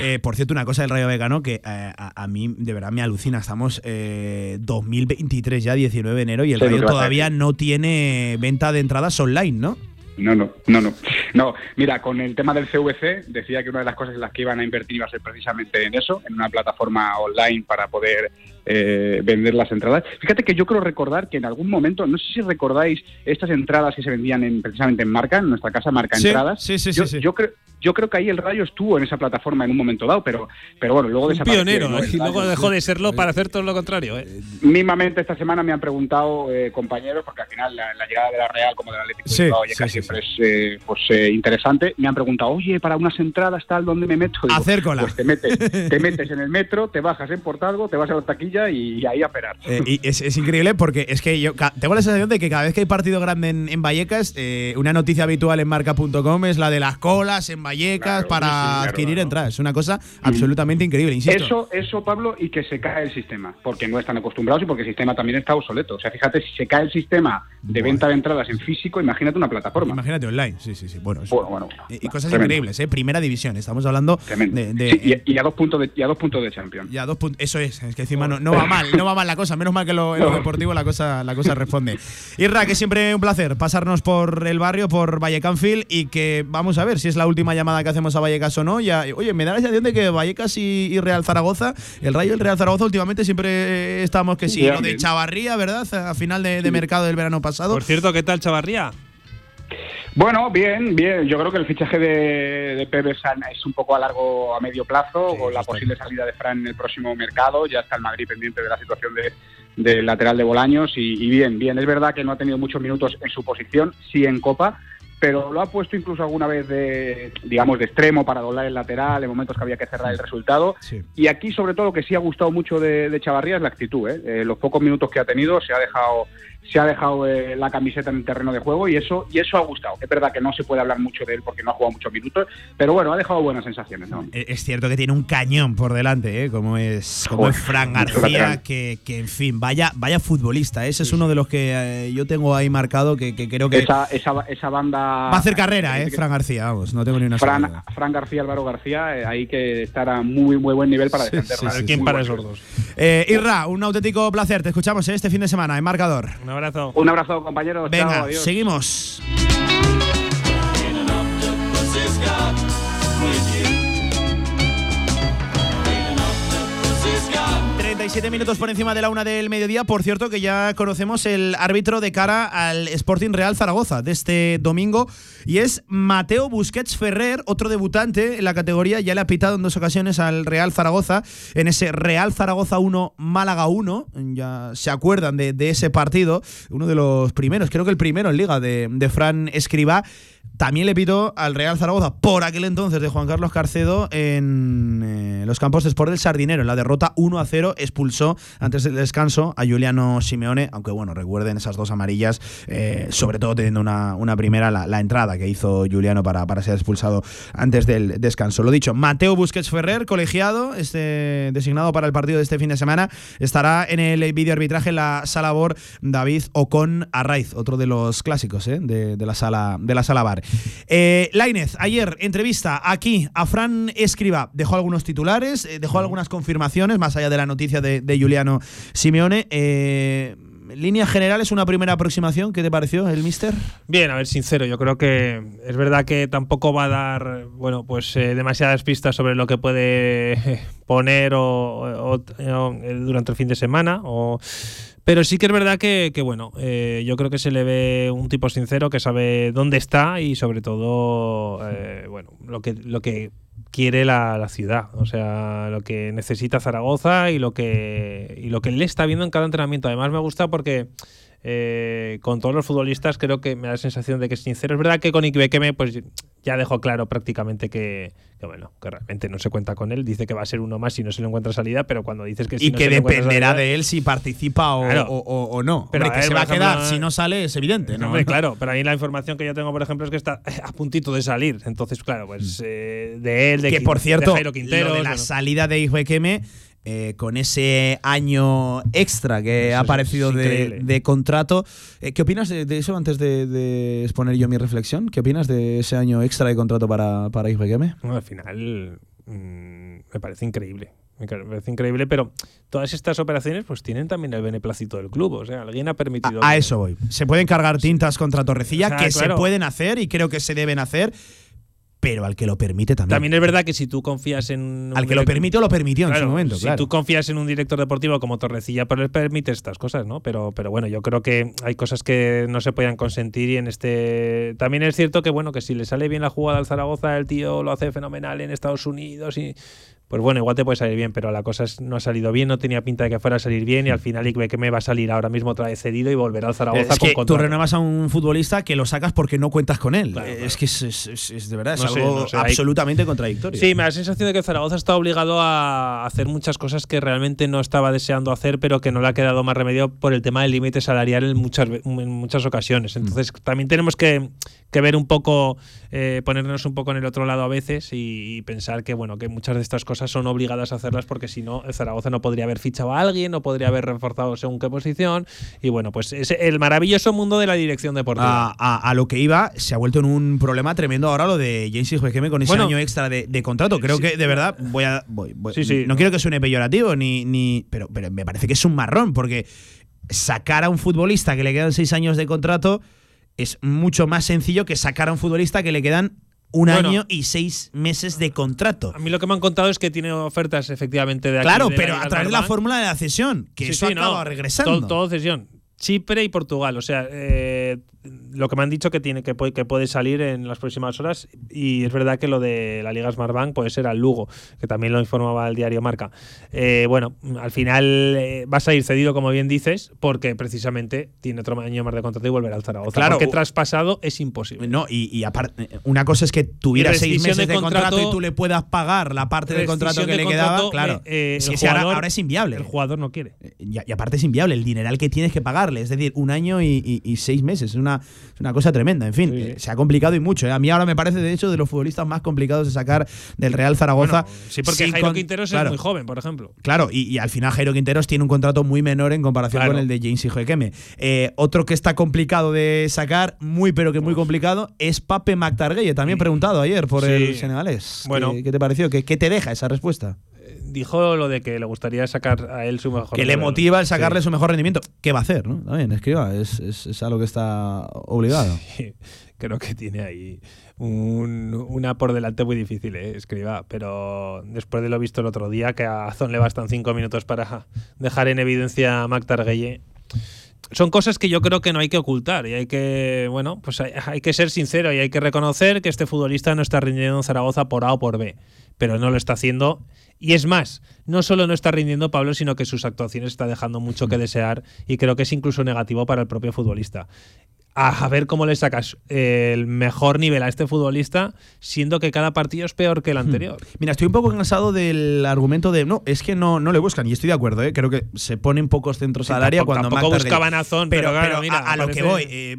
Eh, por cierto, una cosa del Rayo Vegano que eh, a, a mí de verdad me alucina. Estamos eh, 2023 ya, 19 de enero, y el Sí, Rayo todavía no tiene venta de entradas online, ¿no? No, no, no, no. No, mira, con el tema del CVC, decía que una de las cosas en las que iban a invertir iba a ser precisamente en eso, en una plataforma online para poder eh, vender las entradas. Fíjate que yo creo recordar que en algún momento, no sé si recordáis estas entradas que se vendían en, precisamente en Marca, en nuestra casa Marca Sí, Entradas. sí, sí, yo, sí, sí. Yo creo, yo creo que ahí el Rayo estuvo en esa plataforma en un momento dado, pero, pero bueno, luego Un desapareció, pionero, ¿no? El y luego dejó de serlo para hacer todo lo contrario. ¿eh? Mismamente esta semana me han preguntado eh, compañeros, porque al final la, la llegada de la Real como del Atlético Sí, de Bilbao sí, siempre es eh, pues, eh, interesante. Me han preguntado, oye, para unas entradas tal, ¿dónde me meto? Digo, Hacer cola. Pues te metes, [laughs] te metes en el metro, te bajas en Portalgo, te vas a la taquilla y, ahí a esperar. Eh, y es, es increíble porque es que yo tengo la sensación de que cada vez que hay partido grande en, en Vallecas, eh, una noticia habitual en marca.com es la de las colas en Vallecas Claro, para sí, adquirir claro. entradas. Es una cosa absolutamente increíble, insisto. Eso, eso, Pablo, y que se cae el sistema, porque no están acostumbrados y porque el sistema también está obsoleto. O sea, fíjate, si se cae el sistema de venta de entradas en físico, imagínate una plataforma. Imagínate online, sí, sí, sí. Bueno, Bueno, bueno, bueno. y, y cosas Tremendo. increíbles, ¿eh? Primera división, estamos hablando Tremendo. de. de- Sí, y, y a dos puntos de, y a dos puntos de Champions. Ya, dos puntos. Eso es, es que encima no, no va mal, no va mal la cosa. Menos mal que lo, en lo deportivo la cosa, la cosa responde. Irra, que siempre un placer pasarnos por el barrio, por Vallecanfield y que vamos a ver si es la última llamada que hacemos a Vallecas o no. Ya, oye, me da la sensación de que Vallecas y, y Real Zaragoza, el Rayo y el Real Zaragoza últimamente siempre estamos que sí. Lo de. Chavarría, ¿verdad? A final de, de mercado del verano pasado. Por cierto, ¿qué tal Chavarría? Bueno, bien, bien. Yo creo que el fichaje de, de Pepe es un poco a largo, a medio plazo, Sí, con la posible salida de Fran en el próximo mercado. Ya está el Madrid pendiente de la situación de, del lateral de Bolaños y, y bien, bien. Es verdad que no ha tenido muchos minutos en su posición, sí en Copa, pero lo ha puesto incluso alguna vez de, digamos, de extremo para doblar el lateral en momentos que había que cerrar el resultado. Sí. Y aquí, sobre todo, lo que sí ha gustado mucho de, de Chavarría es la actitud. ¿eh? Eh, los pocos minutos que ha tenido se ha dejado se ha dejado eh, la camiseta en el terreno de juego y eso y eso ha gustado. Es verdad que no se puede hablar mucho de él porque no ha jugado muchos minutos, pero bueno, ha dejado buenas sensaciones. ¿no? Eh, Es cierto que tiene un cañón por delante, ¿eh? como es, como Joder, es Fran García, que, que, en fin, vaya, vaya futbolista. Ese es uno de los que eh, yo tengo ahí marcado que, que creo que Esa, esa, esa banda va a hacer carrera, ¿eh? Fran García, vamos, no tengo ni una Fran. Fran García, Álvaro García, eh, hay que estar a muy muy buen nivel para defenderla. sí, sí, ¿Quién Muy para esos dos? Eh, Irra, un auténtico placer. Te escuchamos ¿eh? este fin de semana en Marcador. Un abrazo. Un abrazo, compañeros. Chao, Venga, adiós. seguimos. 37 minutos por encima de la una del mediodía. Por cierto, que ya conocemos el árbitro de cara al Sporting Real Zaragoza de este domingo. Y es Mateo Busquets Ferrer, otro debutante en la categoría. Ya le ha pitado en dos ocasiones al Real Zaragoza en ese Real Zaragoza 1, Málaga 1. Ya se acuerdan de, ese partido. Uno de los primeros, creo que el primero en Liga de, de Fran Escribá. También le pitó al Real Zaragoza por aquel entonces de Juan Carlos Carcedo en eh, los campos de Sport del Sardinero. En la derrota 1 a 0 expulsó antes del descanso a Juliano Simeone, aunque bueno, recuerden esas dos amarillas, eh, sobre todo teniendo una, una primera, la, la entrada que hizo Juliano para, para ser expulsado antes del descanso. Lo dicho, Mateo Busquets Ferrer, colegiado, este, designado para el partido de este fin de semana, estará en el vídeo arbitraje en la sala BOR David Ocon Arraiz, otro de los clásicos eh, de, de la sala, de la sala bar. Eh, Lainez, ayer entrevista aquí a Fran Escriba. Dejó algunos titulares, eh, dejó algunas confirmaciones, más allá de la noticia de, de Juliano Simeone. Eh, líneas generales, una primera aproximación. ¿Qué te pareció el mister? Bien, a ver, sincero, yo creo que es verdad que tampoco va a dar, bueno, pues eh, demasiadas pistas sobre lo que puede eh, poner o, eh, durante el fin de semana. O, pero sí que es verdad que, bueno, yo creo que se le ve un tipo sincero que sabe dónde está y sobre todo, bueno, lo que, lo que quiere la, la ciudad, o sea, lo que necesita Zaragoza y lo que y lo que él está viendo en cada entrenamiento. Además me gusta porque eh, con todos los futbolistas creo que me da la sensación de que es sincero. Es verdad que con Ikbekeme pues ya dejó claro prácticamente que, que, bueno, que realmente no se cuenta con él. Dice que va a ser uno más si no se le encuentra salida, pero cuando dices que si y no que se dependerá salida- de él si participa o, Claro. o- o- o no. Pero Hombre, que ver, se va a quedar. Si no sale, es evidente. ¿no? Hombre, claro, pero ahí la información que yo tengo, por ejemplo, es que está [laughs] a puntito de salir. Entonces, claro, pues eh, de él, de Mm. que por cierto, de Jairo Quinteros, lo de la bueno. salida de Ijuequeme, eh, con ese año extra que Eso ha aparecido de, de contrato, eh, ¿qué opinas de, de eso antes de, de exponer yo mi reflexión? ¿Qué opinas de ese año extra de contrato para, para Ijuequeme? Bueno, al final mm, me parece increíble. Me parece increíble, pero todas estas operaciones pues tienen también el beneplácito del club. O sea, alguien ha permitido. A que- eso voy. Se pueden cargar tintas contra Torrecilla, O sea, que claro. se pueden hacer y creo que se deben hacer, pero al que lo permite también. También es verdad que si tú confías en. un al que lo permitió, lo permitió en su momento. si claro. tú confías en un director deportivo como Torrecilla, pues le permite estas cosas, ¿no? Pero, pero bueno, yo creo que hay cosas que no se puedan consentir y en este. También es cierto que, bueno, que si le sale bien la jugada al Zaragoza, el tío lo hace fenomenal en Estados Unidos y. Pues bueno, igual te puede salir bien, pero la cosa es- no ha salido bien, no tenía pinta de que fuera a salir bien y al final que me va a salir ahora mismo otra vez cedido y volverá al Zaragoza es con que tú contrato. renuevas a un futbolista que lo sacas porque no cuentas con él. Claro. Es que es, es- es- es de verdad, es No sé, algo no sé, hay- absolutamente contradictorio. Sí, me da la sensación de que Zaragoza está obligado a hacer muchas cosas que realmente no estaba deseando hacer, pero que no le ha quedado más remedio por el tema del límite salarial en muchas, en muchas ocasiones. Mm. Entonces, también tenemos que, que ver un poco, eh, ponernos un poco en el otro lado a veces y, y pensar que, bueno, que muchas de estas cosas son obligadas a hacerlas porque si no, Zaragoza no podría haber fichado a alguien, no podría haber reforzado según qué posición. Y bueno, pues es el maravilloso mundo de la dirección deportiva. A, a- a lo que iba, se ha vuelto en un problema tremendo ahora lo de James Hijuequeme con ese Bueno, año extra de, de contrato. Creo sí. que, de verdad, voy a. voy- voy- Sí, sí. no quiero que suene peyorativo, ni, ni pero, pero me parece que es un marrón, porque sacar a un futbolista que le quedan seis años de contrato es mucho más sencillo que sacar a un futbolista que le quedan un Bueno. año y seis meses de contrato. A mí lo que me han contado es que tiene ofertas efectivamente de aquí, Claro, de pero a través de la fórmula de la cesión, que Sí, eso sí, acaba no. regresando. Todo, todo cesión. Chipre y Portugal. O sea, eh, lo que me han dicho que tiene que puede, que puede salir en las próximas horas. Y es verdad que lo de la Liga Smartbank puede ser al Lugo, que también lo informaba el diario Marca. Eh, bueno, al final eh, vas a ir cedido, como bien dices, porque precisamente tiene otro año más de contrato y volverá al Zaragoza. Claro. Porque traspasado es imposible. No, y, y aparte, una cosa es que tuviera seis meses de de contrato, contrato- y tú le puedas pagar la parte del contrato que le de quedaba. contrato, Claro, eh, ahora, es inviable. El jugador no quiere. Y, y aparte es inviable el dineral que tienes que es decir, un año y, y- y seis meses. Es una, es una cosa tremenda. En fin, Sí, sí. eh, se ha complicado y mucho. eh. A mí ahora me parece, de hecho, de los futbolistas más complicados de sacar del Real Zaragoza. Bueno, sí, porque Jairo con- Quinteros claro, es muy joven, por ejemplo. Claro, y, y al final Jairo Quinteros tiene un contrato muy menor en comparación Claro. con el de James Hijoequeme. Eh, otro que está complicado de sacar, muy pero que muy complicado, es Pape Mactargueye. También preguntado ayer por Sí. el senegalés. Bueno. ¿Qué, qué te pareció? ¿Qué, qué te deja esa respuesta? Dijo lo de que le gustaría sacar a él su mejor que le motiva el sacarle Sí. su mejor rendimiento. ¿Qué va a hacer? ¿no? También, escriba, es, es, es algo que está obligado. [laughs] Creo que tiene ahí un- una por delante muy difícil, ¿eh? escriba. Pero después de lo visto el otro día, que a Azón le bastan cinco minutos para dejar en evidencia a Mac Targuelle, son cosas que yo creo que no hay que ocultar y hay que, bueno, pues hay, hay que ser sincero y hay que reconocer que este futbolista no está rindiendo en Zaragoza por A o por B, pero no lo está haciendo. Y es más, no solo no está rindiendo Pablo, sino que sus actuaciones está dejando mucho que desear y creo que es incluso negativo para el propio futbolista. A, ver cómo le sacas el mejor nivel a este futbolista, siendo que cada partido es peor que el anterior. Mira, estoy un poco cansado del argumento de no, es que no, no le buscan. Y estoy de acuerdo, ¿eh? creo que se ponen pocos centros Sí, al área tampoco- cuando tampoco buscaban a Zon, pero claro, mira, a, a lo que voy, eh,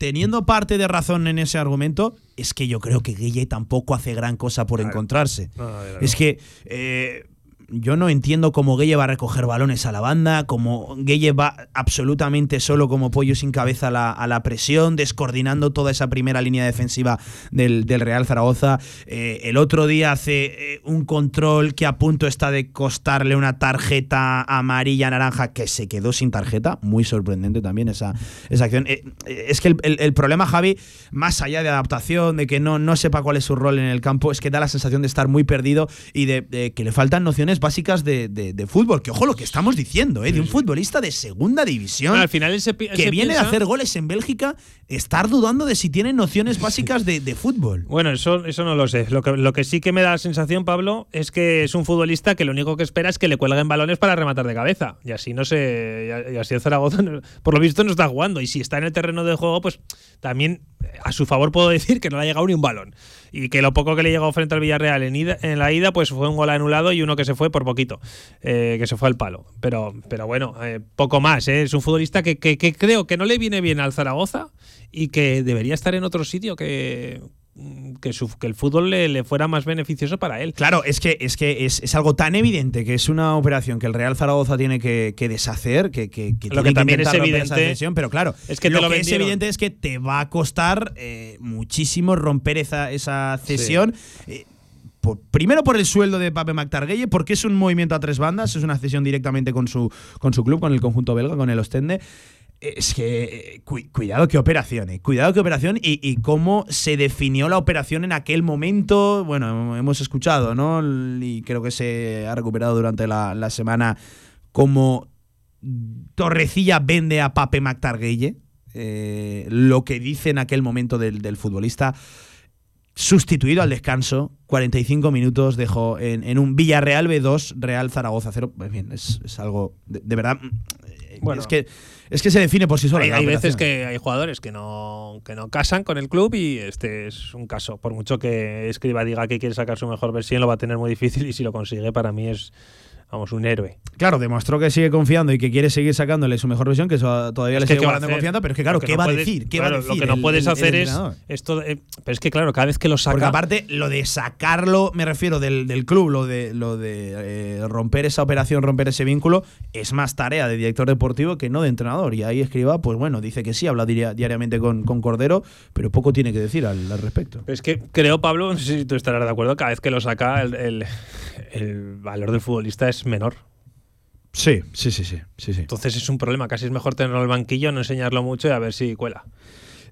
teniendo parte de razón en ese argumento, es que yo creo que Guille tampoco hace gran cosa por encontrarse. No. Es que eh, yo no entiendo cómo Gueye va a recoger balones a la banda, cómo Gueye va absolutamente solo como pollo sin cabeza a la, a la presión, descoordinando toda esa primera línea defensiva del, del Real Zaragoza. Eh, el otro día hace eh, un control que a punto está de costarle una tarjeta amarilla naranja que se quedó sin tarjeta. Muy sorprendente también esa, esa acción. Eh, es que el, el- el problema, Javi, más allá de adaptación, de que no, no sepa cuál es su rol en el campo, es que da la sensación de estar muy perdido y de, de que le faltan nociones básicas de, de- de fútbol. Que ojo lo que estamos diciendo, ¿eh? de un futbolista de segunda división Al final que viene piensa- a hacer goles en Bélgica, estar dudando de si tiene nociones básicas de, de fútbol. Bueno, eso, eso no lo sé. Lo que, lo que sí que me da la sensación, Pablo, es que es un futbolista que lo único que espera es que le cuelguen balones para rematar de cabeza. Y así no sé. Y así el Zaragoza, no- por lo visto, no está jugando. Y si está en el terreno de juego, pues también eh, a su favor puedo decir que no le ha llegado ni un balón. Y que lo poco que le llegó frente al Villarreal en, ida- en la ida, pues fue un gol anulado y uno que se fue por poquito, eh, que se fue al palo. Pero, pero bueno, eh, poco más. ¿eh? Es un futbolista que, que- que creo que no le viene bien al Zaragoza y que debería estar en otro sitio que, que, su- que el fútbol le, le fuera más beneficioso para él. Claro, es que es que es, es algo tan evidente que es una operación que el Real Zaragoza tiene que, que deshacer, que, que, que Lo tiene que también es evidente pero claro, es que lo, lo que es evidente es que te va a costar eh, muchísimo romper esa, esa cesión. Eh, por- primero por el sueldo de Pape Mactarguelle, porque es un movimiento a tres bandas, es una cesión directamente con su, con su club, con el conjunto belga, con el Ostende. Es que, cu- cuidado qué operación, eh, cuidado qué operación y, y cómo se definió la operación en aquel momento. Bueno, hemos escuchado, ¿no? Y creo que se ha recuperado durante la, la semana como Torrecilla vende a Pape Mactarguelle. eh, lo que dice en aquel momento del, del futbolista sustituido al descanso, 45 minutos dejó en, en un Villarreal B2, Real Zaragoza 0. Pues bien, es, es algo de verdad. Bueno. es, que, es que se define por sí solo. Hay, hay veces que hay jugadores que no, que no casan con el club y este es un caso. Por mucho que escriba diga que quiere sacar su mejor versión, lo va a tener muy difícil y si lo consigue, para mí es vamos un héroe. Claro, demostró que sigue confiando y que quiere seguir sacándole su mejor versión, que eso todavía Es le que sigue ¿qué va a guardando confianza, pero es que claro, ¿qué no va a puedes- decir? ¿Qué claro, va a decir? Lo que no el- puedes el- el hacer es esto. de- pero es que claro, cada vez que lo saca. Porque aparte, lo de sacarlo, me refiero, del, del club, lo de, lo de eh, romper esa operación, romper ese vínculo, es más tarea de director deportivo que no de entrenador. Y ahí escriba, pues bueno, dice que sí, habla diria- diariamente con, con Cordero, pero poco tiene que decir al, al respecto. Pero es que creo, Pablo, no sé si tú estarás de acuerdo, cada vez que lo saca, el, el- valor del futbolista es menor. Sí, sí, sí, sí. sí, sí. Entonces es un problema. Casi es mejor tenerlo en el banquillo, no enseñarlo mucho y a ver si cuela.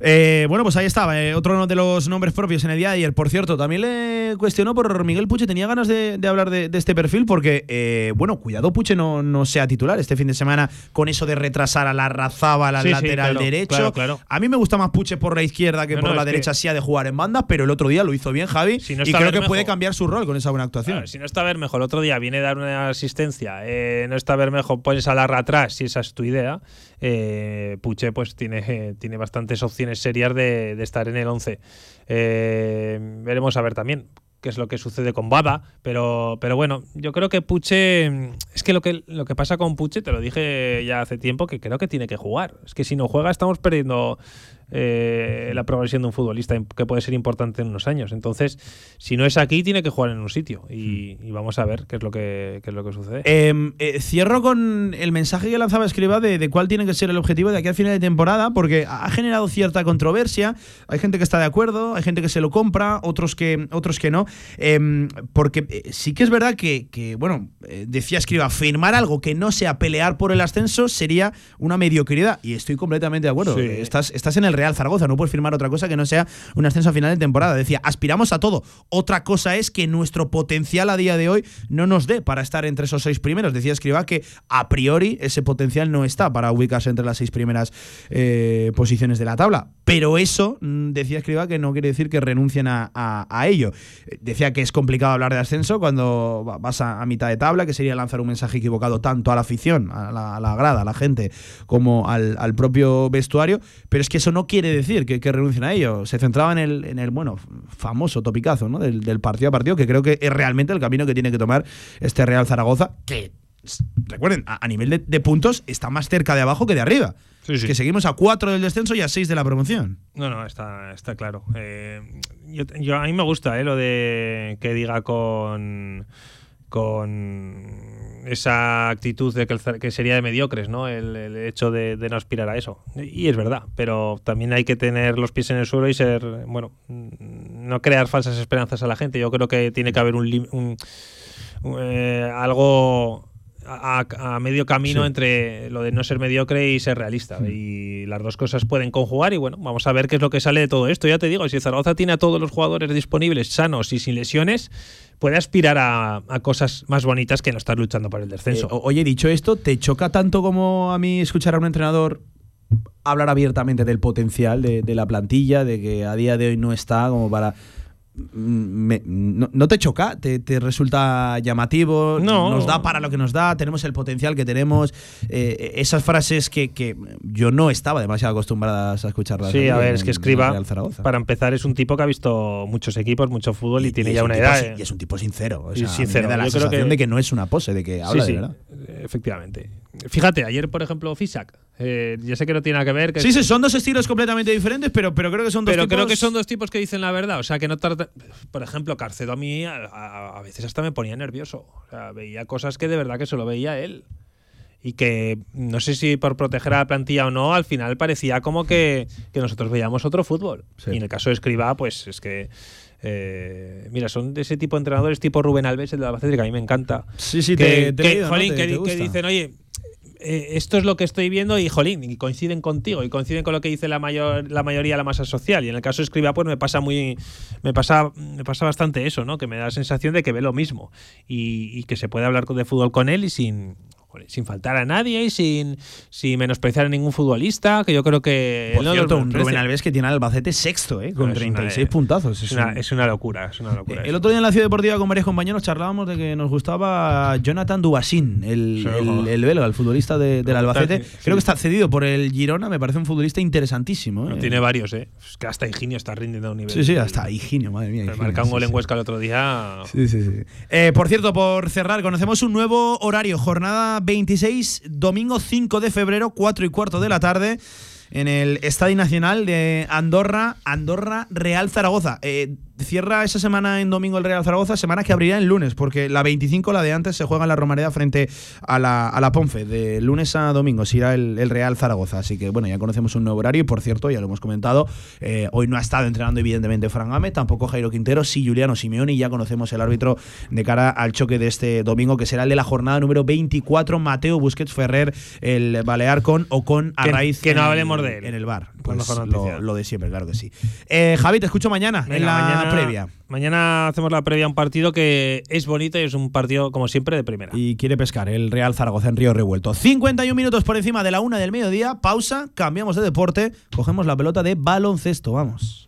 Eh, bueno, pues ahí estaba, eh, otro de los nombres propios en el día de ayer. Por cierto, también le cuestionó por Miguel Puche. Tenía ganas de, de hablar de, de este perfil porque, eh, bueno, cuidado Puche no, no sea titular este fin de semana con eso de retrasar a la Razaba, al Sí, sí, lateral claro, derecho. claro, claro. A mí me gusta más Puche por la izquierda que No, por no, la derecha, que- sí de jugar en banda, pero el otro día lo hizo bien Javi Si no y creo que puede cambiar su rol con esa buena actuación. Claro, si no está Bermejo, el otro día viene a dar una asistencia, no está Bermejo, pones a Larra atrás, si esa es tu idea, eh, Puche pues tiene, tiene bastantes opciones serias de, de estar en el 11. Eh, veremos a ver también qué es lo que sucede con Bada, pero, pero bueno, yo creo que Puche, es que lo, que lo que pasa con Puche, te lo dije ya hace tiempo, que creo que tiene que jugar. Es que si no juega estamos perdiendo eh, la progresión de un futbolista que puede ser importante en unos años. Entonces, si no es aquí, tiene que jugar en un sitio. Y, y vamos a ver qué es lo que, qué es lo que sucede. Eh, eh, cierro con el mensaje que lanzaba Escriba de, de cuál tiene que ser el objetivo de aquí al final de temporada, porque ha generado cierta controversia. Hay gente que está de acuerdo, hay gente que se lo compra, otros que, otros que no. Eh, porque eh, sí que es verdad que, que, bueno, decía Escriba, firmar algo que no sea pelear por el ascenso sería una mediocridad. Y estoy completamente de acuerdo. Sí. Estás, estás en el Real Zaragoza, no puedes firmar otra cosa que no sea un ascenso a final de temporada. Decía, aspiramos a todo. Otra cosa es que nuestro potencial a día de hoy no nos dé para estar entre esos seis primeros. Decía Escriba que a priori ese potencial no está para ubicarse entre las seis primeras eh, posiciones de la tabla. Pero eso, mm, decía Escriba, que no quiere decir que renuncien a, ello. Decía que es complicado hablar de ascenso cuando va- vas a, mitad de tabla, que sería lanzar un mensaje equivocado tanto a la afición, a la, a la grada, a la gente, como al, al propio vestuario. Pero es que eso no quiere decir que, que renuncien a ello. Se centraba en el, en el bueno, famoso topicazo ¿no? del, del partido a partido, que creo que es realmente el camino que tiene que tomar este Real Zaragoza, que recuerden, a, a nivel de, de puntos está más cerca de abajo que de arriba. Sí, sí. Que seguimos a 4 del descenso y a 6 de la promoción. No, no, está, está claro. Eh, yo, yo- a mí me gusta eh, lo de que diga con con esa actitud de que, el Zar- que sería de mediocres, ¿no? El, el hecho de, de no aspirar a eso. Y es verdad, pero también hay que tener los pies en el suelo y ser, bueno, no crear falsas esperanzas a la gente. Yo creo que tiene que haber un, un- un, eh, algo a, a medio camino Sí. entre lo de no ser mediocre y ser realista. Y las dos cosas pueden conjugar y bueno, vamos a ver qué es lo que sale de todo esto. Ya te digo, si Zaragoza tiene a todos los jugadores disponibles, sanos y sin lesiones, puede aspirar a, cosas más bonitas que no estar luchando por el descenso. Eh, oye, dicho esto, ¿te choca tanto como a mí escuchar a un entrenador hablar abiertamente del potencial de la plantilla, de que a día de hoy no está como para... me- no, no te choca? ¿Te, te resulta llamativo? No. ¿Nos da para lo que nos da? ¿Tenemos el potencial que tenemos? Eh, esas frases que, que yo no estaba demasiado acostumbrada a escucharlas. Sí, a ver, en- es que escriba, para empezar, es un tipo que ha visto muchos equipos, mucho fútbol y, tiene ya un una edad. eh. Y es un tipo sincero. O sea, sincero, Me da la yo creo sensación que- de que no es una pose, de que habla sí, de verdad. eh, efectivamente. Fíjate, ayer, por ejemplo, Fisak. Eh, yo sé que no tiene nada que ver. Que Sí, sí, son dos estilos completamente diferentes, pero, pero creo que son dos Pero tipos. creo que son dos tipos que dicen la verdad. O sea, que no tarda. Por ejemplo, Carcedo a mí a, a- a veces hasta me ponía nervioso. O sea, veía cosas que de verdad que solo veía él. Y que no sé si por proteger a la plantilla o no, al final parecía como que, que nosotros veíamos otro fútbol. Sí. Y en el caso de Escribá, pues es que. eh, mira, son de ese tipo de entrenadores tipo Rubén Alves, el de Albacete, que a mí me encanta. Sí, sí, que, te, te ¿no? jolín, Te- que, te que gusta. dicen, oye, eh, esto es lo que estoy viendo y jolín, y coinciden contigo, y coinciden con lo que dice la mayor, la mayoría de la masa social. Y en el caso de Escriba, pues me pasa muy, me pasa, me pasa bastante eso, ¿no? Que me da la sensación de que ve lo mismo. Y, y que se puede hablar de fútbol con él y sin. Sin faltar a nadie y sin, sin menospreciar a ningún futbolista, que yo creo que. Por no cierto, un. Rubén Alves que tiene al Albacete sexto, ¿eh? Con No, es una- 36 puntazos. Es una, un- es una locura, es una locura. El eso. otro día en la Ciudad Deportiva con varios compañeros charlábamos de que nos gustaba Jonathan Dubasín, el, Sí, el, el belga, el futbolista de- del Albacete. Sí. Creo que está cedido por el Girona, me parece un futbolista interesantísimo. ¿eh? Tiene varios, ¿eh? Es que hasta Higinio está rindiendo a un nivel. Sí, sí, hasta Higinio, madre mía. Higinio, marca un sí, gol en. Huesca el otro día. Sí, sí, sí. Eh, por cierto, por cerrar, conocemos un nuevo horario. Jornada 26, domingo 5 de febrero, 4 y cuarto de la tarde, en el Estadio Nacional de Andorra, Andorra Real Zaragoza. Eh, cierra esa semana en domingo el Real Zaragoza, semana que abrirá el lunes, porque la 25, la de antes, se juega en la Romareda frente a la, a la Ponfe. De lunes a domingo se irá el, el Real Zaragoza. Así que bueno, ya conocemos un nuevo horario y por cierto, ya lo hemos comentado, eh, hoy no ha estado entrenando evidentemente Fran Game, tampoco Jairo Quintero, sí Juliano Simeone y ya conocemos el árbitro de cara al choque de este domingo, que será el de la jornada número 24, Mateo Busquets Ferrer, el Balear con o con Que- Arraiz. que no en el- hablemos de él. En el bar. Pues lo, lo de siempre, claro que sí. Eh, Javi, te escucho mañana en la mañana- previa. Mañana hacemos la previa a un partido que es bonito y es un partido, como siempre, de primera. Y quiere pescar el Real Zaragoza en Río Revuelto. 51 minutos por encima de la una del mediodía. Pausa, cambiamos de deporte, cogemos la pelota de baloncesto. Vamos.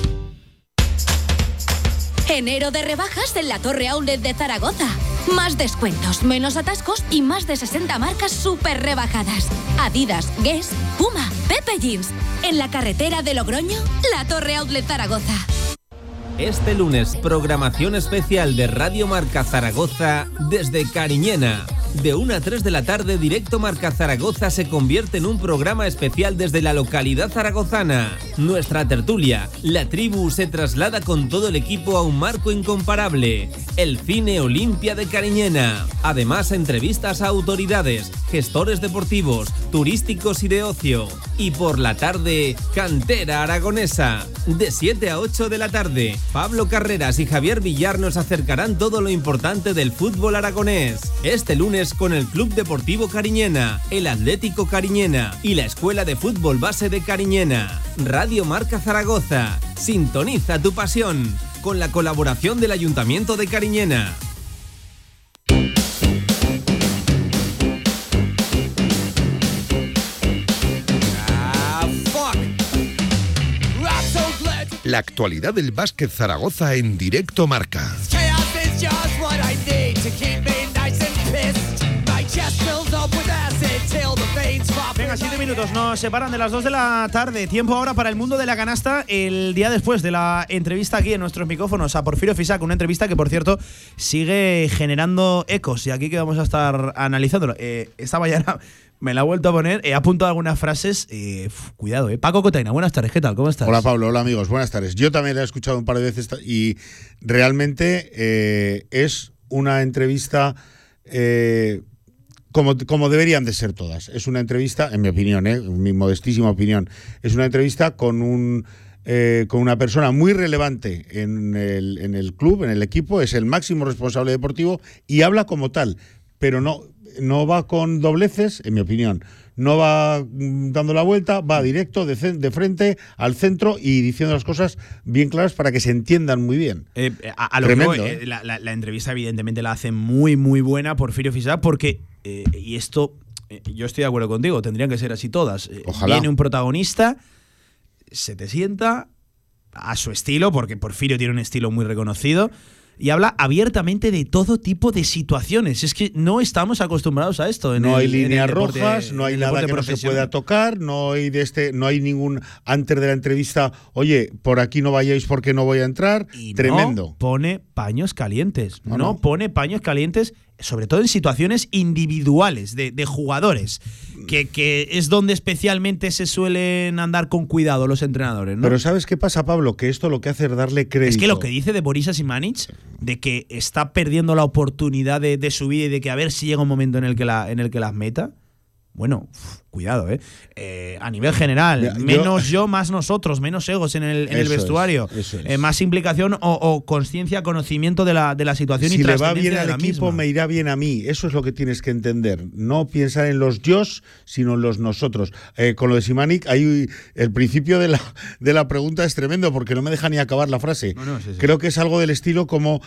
Enero de rebajas en la Torre Outlet de Zaragoza. Más descuentos, menos atascos y más de 60 marcas súper rebajadas. Adidas, Guess, Puma, Pepe Jeans. En la carretera de Logroño, la Torre Outlet Zaragoza. Este lunes, programación especial de Radio Marca Zaragoza desde Cariñena. De 1 a 3 de la tarde, Directo Marca Zaragoza se convierte en un programa especial desde la localidad zaragozana. Nuestra tertulia, la tribu, se traslada con todo el equipo a un marco incomparable, el Cine Olimpia de Cariñena. Además, entrevistas a autoridades, gestores deportivos, turísticos y de ocio. Y por la tarde, Cantera Aragonesa. De 7 a 8 de la tarde, Pablo Carreras y Javier Villar nos acercarán todo lo importante del fútbol aragonés. Este lunes con el Club Deportivo Cariñena, el Atlético Cariñena y la Escuela de Fútbol Base de Cariñena. Radio Marca Zaragoza. Sintoniza tu pasión. Con la colaboración del Ayuntamiento de Cariñena. La actualidad del básquet Zaragoza en directo marca. Venga, siete minutos nos separan de las 2 de la tarde. Tiempo ahora para el mundo de la canasta. El día después de la entrevista aquí en nuestros micrófonos a Porfirio Fisac, una entrevista que, por cierto, sigue generando ecos. Y aquí que vamos a estar analizándolo. Eh, esta mañana [laughs] me la he vuelto a poner. He apuntado algunas frases. eh, cuidado, ¿eh? Paco Cotaina, buenas tardes. ¿Qué tal? ¿Cómo estás? Hola Pablo, hola amigos, buenas tardes. Yo también la he escuchado un par de veces y realmente eh, es una entrevista eh, como, como deberían de ser todas. Es una entrevista, en mi opinión, ¿eh? mi modestísima opinión, es una entrevista con un eh, con una persona muy relevante en el, en el club, en el equipo, es el máximo responsable deportivo y habla como tal, pero no, no va con dobleces, en mi opinión. No va mm, dando la vuelta, va directo, de, de frente, al centro y diciendo las cosas bien claras para que se entiendan muy bien. Eh, a, a lo que Tremendo, voy, ¿eh? eh, la, la- la entrevista evidentemente la hace muy, muy buena Porfirio Fisac porque, eh, y esto, yo estoy de acuerdo contigo, tendrían que ser así todas. Ojalá. Viene un protagonista, se te sienta a su estilo, porque Porfirio tiene un estilo muy reconocido, y habla abiertamente de todo tipo de situaciones. Es que no estamos acostumbrados a esto. en no el- hay líneas deporte- rojas, no hay nada que no se pueda tocar, no hay de este, no hay ningún antes de la entrevista, oye, por aquí no vayáis porque no voy a entrar. Y Tremendo. No pone paños calientes. No, No, no. pone paños calientes, sobre todo en situaciones individuales de, de jugadores, que, que es donde especialmente se suelen andar con cuidado los entrenadores. ¿no? Pero ¿sabes qué pasa, Pablo? Que esto lo que hace es darle crédito. es que lo que dice de Boris Simanic, de que está perdiendo la oportunidad de, de su vida y de que a ver si llega un momento en el que, la, en el que las meta. Bueno, uf, cuidado, ¿eh? Eh, A nivel general, yo- menos yo, más nosotros, menos egos en el, en el es, vestuario, es. eh, más implicación o, o conciencia, conocimiento de la, de la situación y si le va bien al equipo, misma. me irá bien a mí. Eso es lo que tienes que entender. No pensar en los yo, sino en los nosotros. Eh, con lo de Simanic, ahí el principio de la, de la pregunta es tremendo porque no me deja ni acabar la frase. No, no, sí, sí. Creo que es algo del estilo como,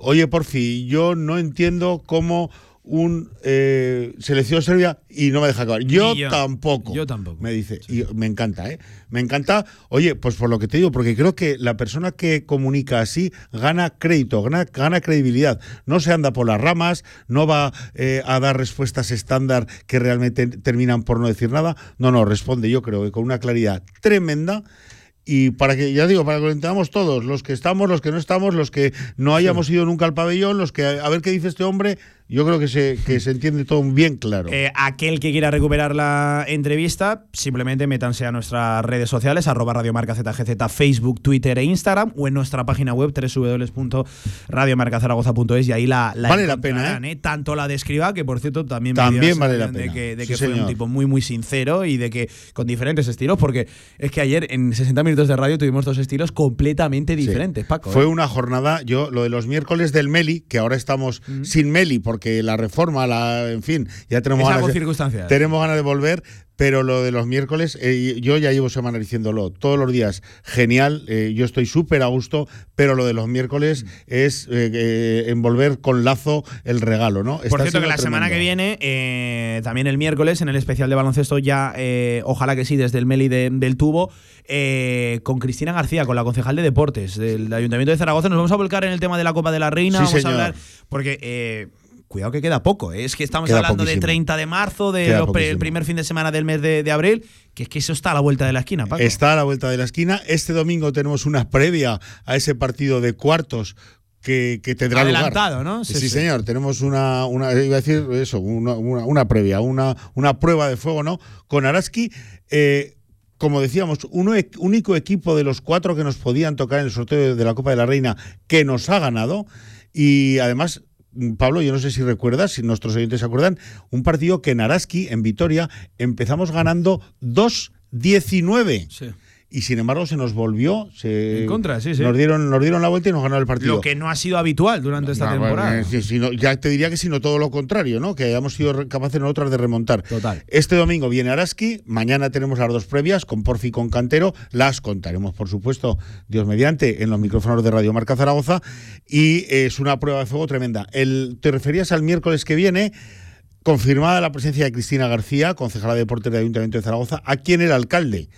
oye, porfi, yo no entiendo cómo un eh, selección serbia y no me deja acabar. Yo, tampoco. Yo tampoco. Me dice. Y me encanta, ¿eh? Me encanta. Oye, pues por lo que te digo, porque creo que la persona que comunica así gana crédito, gana, gana credibilidad. No se anda por las ramas, no va eh, a dar respuestas estándar que realmente terminan por no decir nada. No, no, responde yo creo que con una claridad tremenda. Y para que, ya digo, para que lo entendamos todos, los que estamos, los que no estamos, los que no hayamos ido nunca al pabellón, los que a ver qué dice este hombre, yo creo que se, que se entiende todo bien claro. Eh, aquel que quiera recuperar la entrevista, simplemente métanse a nuestras redes sociales, arroba Radiomarca ZGZ, Facebook, Twitter e Instagram, o en nuestra página web, www.radiomarcazaragoza.es, y ahí la, la Vale la pena, ¿eh? Tanto la de Escriba, que por cierto también, me También vale la pena. de que, de Sí, que fue un tipo muy, muy sincero y de que con diferentes estilos, porque es que ayer en 60 minutos de radio tuvimos dos estilos completamente Sí. diferentes, Paco. Fue ¿eh? una jornada, yo lo de los miércoles del Meli, que ahora estamos sin Meli porque la reforma, la, en fin, ya tenemos Es ganas, circunstancial. tenemos ganas de volver, pero lo de los miércoles, eh, yo ya llevo semana diciéndolo todos los días, genial, eh, yo estoy súper a gusto, pero lo de los miércoles es eh, envolver con lazo el regalo, ¿no? Por cierto, que la semana que viene, eh, también el miércoles, en el especial de baloncesto, ya, ojalá que sí, desde el Meli de- del Tubo, eh, con Cristina García, con la concejal de deportes del Ayuntamiento de Zaragoza, nos vamos a volcar en el tema de la Copa de la Reina. Sí, vamos señor. a hablar, porque. Cuidado que queda poco, ¿eh? es que estamos Queda hablando de poquísimo. 30 de marzo, de Queda los pre- el poquísimo. primer fin de semana del mes de, de abril, que es que eso está a la vuelta de la esquina, Paco. Está a la vuelta de la esquina. Este domingo tenemos una previa a ese partido de cuartos que, que tendrá Adelantado, lugar. ¿no? Sí, Sí, sí. señor. Tenemos una, una, iba a decir eso, una, una- una previa, una, una prueba de fuego, ¿no? Con Araski. eh, como decíamos, un e- único equipo de los cuatro que nos podían tocar en el sorteo de la Copa de la Reina que nos ha ganado. Y además, Pablo, yo no sé si recuerdas, si nuestros oyentes se acuerdan, un partido que en Araski, en Vitoria, empezamos ganando 2-19. Sí. Y sin embargo se nos volvió, se En contra, sí, sí. Nos dieron, nos dieron la vuelta y nos ganaron el partido. Lo que no ha sido habitual durante esta No, temporada. eh, no, ya te diría que sino todo lo contrario, ¿no? Que hayamos sido capaces nosotros de remontar. Total. Este domingo viene Araski, mañana tenemos las dos previas con Porfi y con Cantero, las contaremos, por supuesto, Dios mediante, en los micrófonos de Radio Marca Zaragoza, y es una prueba de fuego tremenda. El, te referías al miércoles que viene, confirmada la presencia de Cristina García, concejala de deportes del Ayuntamiento de Zaragoza, a quien el alcalde,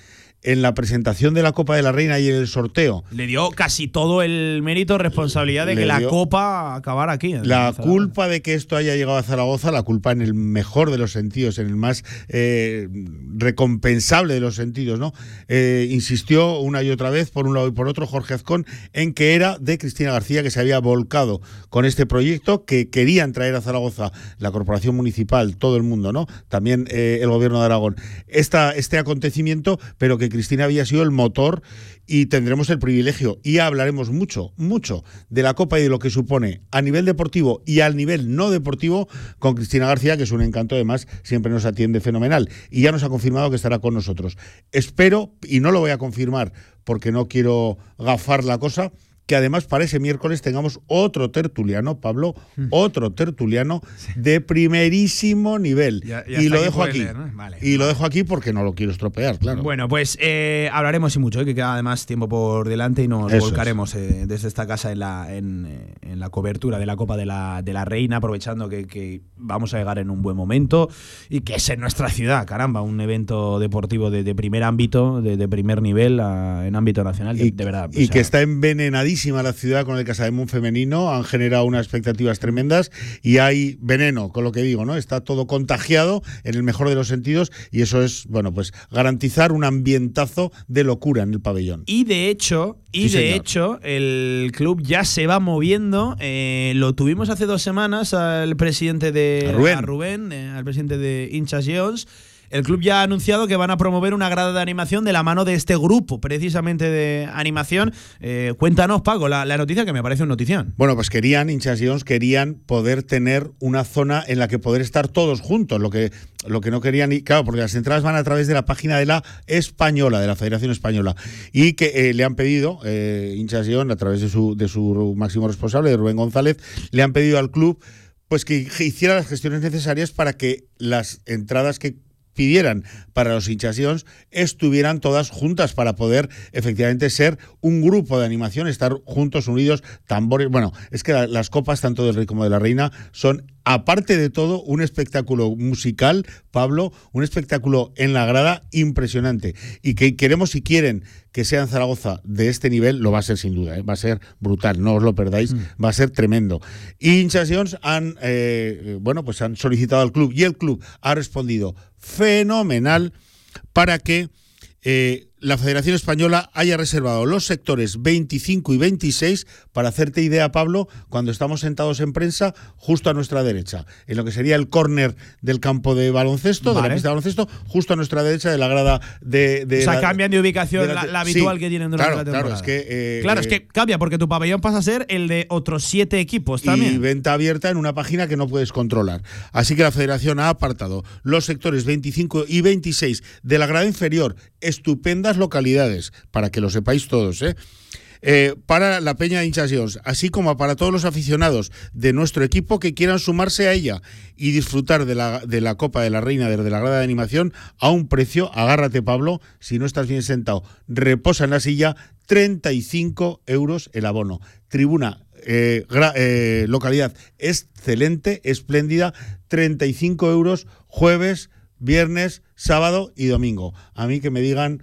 en la presentación de la Copa de la Reina y en el sorteo, Le dio casi todo el mérito, responsabilidad de Le que la Copa acabara aquí. La culpa de que esto haya llegado a Zaragoza, la culpa en el mejor de los sentidos, en el más eh, recompensable de los sentidos, ¿no? Eh, insistió una y otra vez, por un lado y por otro, Jorge Azcón, en que era de Cristina García, que se había volcado con este proyecto, que querían traer a Zaragoza la corporación municipal, todo el mundo, ¿no? También eh, el gobierno de Aragón. Esta, este acontecimiento, pero que Cristina había sido el motor y tendremos el privilegio y hablaremos mucho, mucho de la Copa y de lo que supone a nivel deportivo y al nivel no deportivo con Cristina García, que es un encanto, además siempre nos atiende fenomenal y ya nos ha confirmado que estará con nosotros. Espero, y no lo voy a confirmar porque no quiero gafar la cosa, que además para ese miércoles tengamos otro tertuliano, Pablo, Hmm. otro tertuliano de primerísimo nivel. Ya- ya y lo dejo aquí. leer, ¿no? Vale, y lo dejo aquí porque no lo quiero estropear, claro. Bueno, pues eh, hablaremos y mucho, eh, que queda además tiempo por delante y nos Eso volcaremos eh, desde esta casa en la, en, eh, en la cobertura de la Copa de la, de la Reina, aprovechando que, que vamos a llegar en un buen momento y que es en nuestra ciudad, caramba, un evento deportivo de, de primer ámbito, de, de primer nivel ah, en ámbito nacional, de, y, de verdad. o y sea, que está la ciudad con el Casademón femenino, han generado unas expectativas tremendas y hay veneno, con lo que digo, ¿no? Está todo contagiado en el mejor de los sentidos y eso es, bueno, pues garantizar un ambientazo de locura en el pabellón. Y de hecho, y Sí, de señor. hecho, el club ya se va moviendo. eh, lo tuvimos hace dos semanas al presidente de A Rubén. a Rubén, eh, al presidente de Hinchas Jones. El club ya ha anunciado que van a promover una grada de animación de la mano de este grupo, precisamente de animación. Eh, cuéntanos, Paco, la, la noticia que me parece una notición. Bueno, pues querían, hinchas y querían poder tener una zona en la que poder estar todos juntos, lo que, lo que no querían, y claro, porque las entradas van a través de la página de la Española, de la Federación Española, y que eh, le han pedido, eh, hinchas y a través de su, de su máximo responsable, de Rubén González, le han pedido al club pues que hiciera las gestiones necesarias para que las entradas que pidieran para los hinchas y Ons estuvieran todas juntas para poder efectivamente ser un grupo de animación, estar juntos, unidos, tambores. Bueno, es que la- las copas, tanto del Rey como de la Reina, son, aparte de todo, un espectáculo musical, Pablo, un espectáculo en la grada impresionante. Y que queremos, si quieren que sea en Zaragoza de este nivel, lo va a ser sin duda, ¿eh? va a ser brutal, no os lo perdáis, va a ser tremendo. Y hinchas y Ons han, eh, bueno, pues han solicitado al club y el club ha respondido fenomenal para que eh, la Federación Española haya reservado los sectores 25 y 26 para hacerte idea, Pablo, cuando estamos sentados en prensa justo a nuestra derecha, en lo que sería el córner del campo de baloncesto, de la pista de baloncesto, justo a nuestra derecha de la grada de... de o sea, la- cambian de ubicación de la, la- sí, habitual que tienen durante claro, la temporada. Claro, es que... eh, Claro, es eh, que cambia porque tu pabellón pasa a ser el de otros siete equipos y también. venta abierta en una página que no puedes controlar. Así que la federación ha apartado los sectores 25 y 26 de la grada inferior, localidades, para que lo sepáis todos, ¿eh? Eh, para la Peña de Hinchas y Ons, así como para todos los aficionados de nuestro equipo que quieran sumarse a ella y disfrutar de la, de la Copa de la Reina desde la grada de animación a un precio, agárrate Pablo, si no estás bien sentado, reposa en la silla, 35 euros el abono. Tribuna eh, localidad excelente, espléndida, 35 euros jueves, viernes, sábado y domingo. A mí que me digan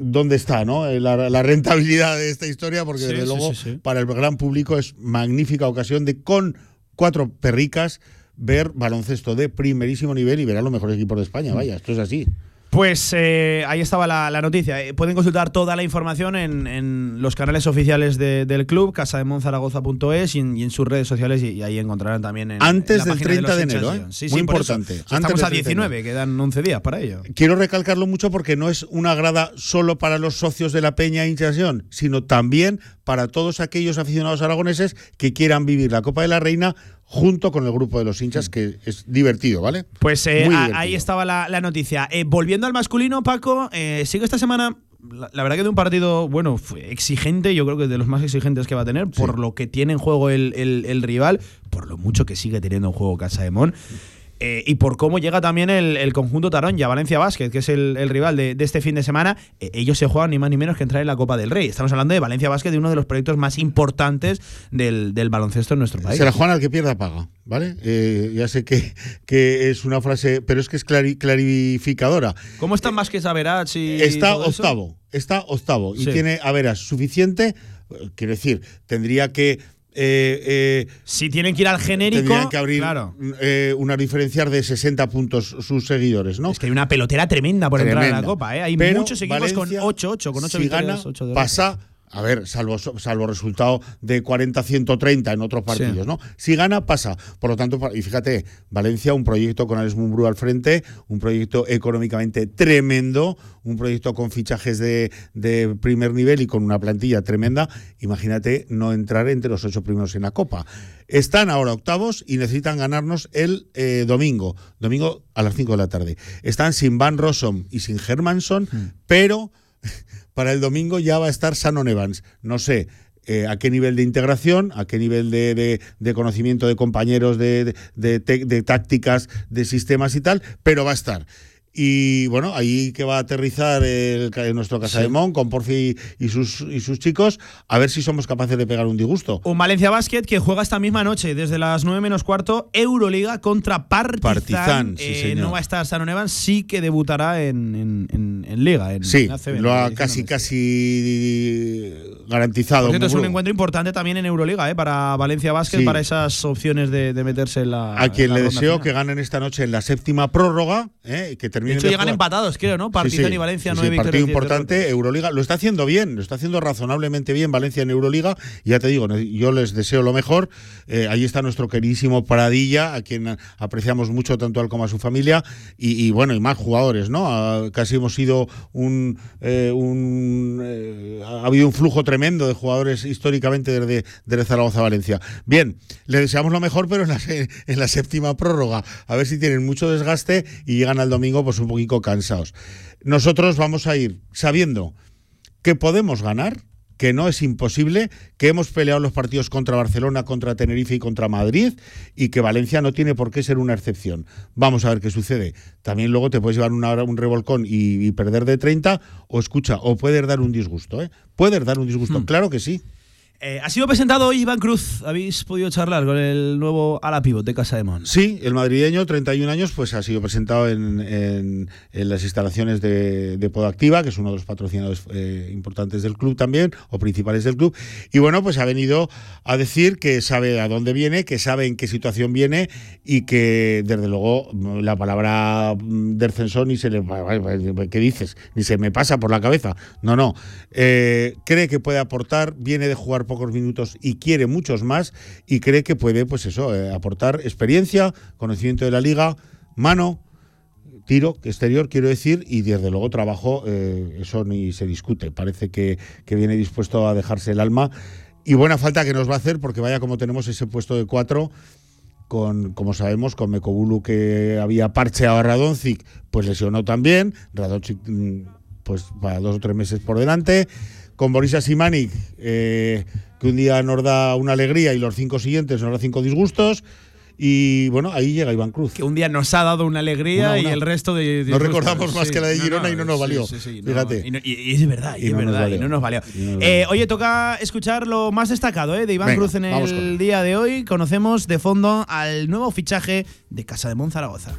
dónde está ¿no? Eh, la, la rentabilidad de esta historia, porque Sí, desde sí, luego sí. para el gran público es magnífica ocasión de con cuatro perricas ver baloncesto de primerísimo nivel y ver a los mejores equipos de España. Vaya, esto es así. Pues eh, ahí estaba la, la noticia. Eh, pueden consultar toda la información en, en los canales oficiales de- del club, casademonzaragoza.es y, en- y en sus redes sociales y, y ahí encontrarán también en, Antes en la del página 30 los de enero, ¿eh? Sí, Muy sí, por eso. importante. Antes Estamos a del 19, quedan 11 días para ello. Quiero recalcarlo mucho porque no es una grada solo para los socios de la Peña Hinchasión, sino también para todos aquellos aficionados aragoneses que quieran vivir la Copa de la Reina junto con el grupo de los hinchas, que es divertido, ¿vale? Pues eh, divertido. ahí estaba la, la noticia. Eh, volviendo al masculino, Paco, eh, sigue esta semana. La, la verdad que de un partido, bueno, fue exigente, yo creo que de los más exigentes que va a tener, por lo que tiene en juego el, el- el rival, por lo mucho que sigue teniendo en juego Casa de Mon. Eh, y por cómo llega también el, el conjunto Taronja, Valencia Basket, que es el, el rival de, de este fin de semana. Eh, ellos se juegan ni más ni menos que entrar en la Copa del Rey. Estamos hablando de Valencia Basket, de uno de los proyectos más importantes del, del baloncesto en nuestro país. Se la juegan al que pierda paga, ¿vale? Eh, ya sé que, que es una frase, pero es que es clari- clarificadora. ¿Cómo están más que Saberach y Está todo eso? octavo, está octavo y Sí. tiene a veras suficiente, quiero decir, tendría que eh, eh, si tienen que ir al genérico, tendrían que abrir claro. eh, una diferencia de 60 puntos sus seguidores, ¿no? Es que hay una pelotera tremenda por entrar a la Tremenda. Copa, ¿eh? Hay Pero muchos equipos Valencia, con 8-8, con 8 si victorias, gana, 8 derrotas. pasa A ver, salvo, salvo resultado de 40-130 en otros partidos, ¿no? Si gana, pasa. Por lo tanto, y fíjate, Valencia, un proyecto con Alex Mumbrú al frente, un proyecto económicamente tremendo, un proyecto con fichajes de, de primer nivel y con una plantilla tremenda. Imagínate no entrar entre los ocho primeros en la Copa. Están ahora octavos y necesitan ganarnos el eh, domingo, domingo a las 5 de la tarde. Están sin Van Rossum y sin Hermanson, pero para el domingo ya va a estar Shannon Evans. No sé. eh, a qué nivel de integración, a qué nivel de, de- conocimiento de compañeros, de, de tácticas, de sistemas y tal, pero va a estar. Y bueno, ahí que va a aterrizar el, ca- nuestro Casa de Mon con Porfi y sus, y sus chicos, a ver si somos capaces de pegar un disgusto. Un Valencia Basket que juega esta misma noche, desde las 9 menos cuarto, Euroliga contra Partizan. Partizan, sí, Eh, señor. no va a estar Sanon Evans, sí que debutará en, en- en- en Liga. En, Sí, ACB, lo ha casi, casi garantizado. Cierto, es un encuentro importante también en Euroliga, ¿eh? para Valencia Basket, Sí. para esas opciones de, de meterse en la. A quien la le deseo final. que ganen esta noche en la séptima prórroga, ¿eh? que De hecho, llegan jugar. empatados, creo, ¿no? Partizan Sí, sí. y Valencia, Sí, sí, nueve partido importante, Euroliga. Lo está haciendo bien, lo está haciendo razonablemente bien Valencia en Euroliga. Y ya te digo, yo les deseo lo mejor. Eh, ahí está nuestro queridísimo Paradilla, a quien apreciamos mucho tanto a él como a su familia. Y, y bueno, y más jugadores, ¿no? Ah, casi hemos sido un. eh, un, eh, ha habido un flujo tremendo de jugadores históricamente desde, desde Zaragoza a Valencia. Bien, le deseamos lo mejor, pero en la, en la séptima prórroga. A ver si tienen mucho desgaste y llegan al domingo pues un poquito cansados. Nosotros vamos a ir sabiendo que podemos ganar, que no es imposible, que hemos peleado los partidos contra Barcelona, contra Tenerife y contra Madrid y que Valencia no tiene por qué ser una excepción. Vamos a ver qué sucede. También luego te puedes llevar una un revolcón y, y perder de 30 o escucha, o puedes dar un disgusto. ¿eh? Puedes dar un disgusto, claro que sí. Eh, ha sido presentado hoy Iván Cruz. ¿Habéis podido charlar con el nuevo ala pivot de Casa de Mon? Sí, el madrileño, 31 años, pues ha sido presentado en, las instalaciones de, de Podactiva, que es uno de los patrocinadores eh, importantes del club también, o principales del club. Y bueno, pues ha venido a decir que sabe a dónde viene, que sabe en qué situación viene y que, desde luego, la palabra mm, descensor ni se le. ¿Qué dices? Ni se me pasa por la cabeza. No, no. Eh, cree que puede aportar, viene de jugar pocos minutos y quiere muchos más y cree que puede, pues eso, eh, aportar experiencia, conocimiento de la liga, mano, tiro exterior, quiero decir, y desde luego trabajo, eh, eso ni se discute. Parece que, que viene dispuesto a dejarse el alma. Y buena falta que nos va a hacer, porque vaya como tenemos ese puesto de cuatro, con, como sabemos, con Mekobulu que había parcheado a Radoncic, pues lesionó también. Radoncic, mm, pues para dos o tres meses por delante. Con Borisa Simanic, eh, que un día nos da una alegría y los cinco siguientes nos da cinco disgustos. Y bueno, ahí llega Iván Cruz. Que un día nos ha dado una alegría Una, una. y el resto de. No disgustos. recordamos más Sí, que la de no, Girona no, y no nos valió. sí, sí, no, Fíjate. y, no- y- y es verdad, y, Y es no verdad, y no nos valió. Y no nos Eh, valió. oye, toca escuchar lo más destacado eh, de Iván Venga, Cruz en el día de hoy. Conocemos de fondo al nuevo fichaje de Casa de Monzaragoza.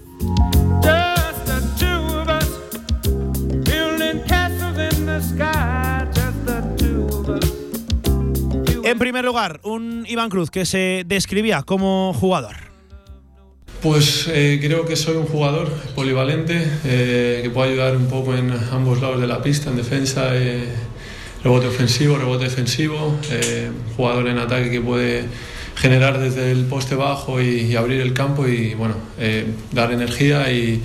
Just the two of us, building castles in the sky. En primer lugar, un Iván Cruz que se describía como jugador. Pues eh, creo que soy un jugador polivalente eh, que puede ayudar un poco en ambos lados de la pista, en defensa, eh, rebote ofensivo, rebote defensivo, eh, jugador en ataque que puede generar desde el poste bajo y, y abrir el campo y bueno, eh, dar energía y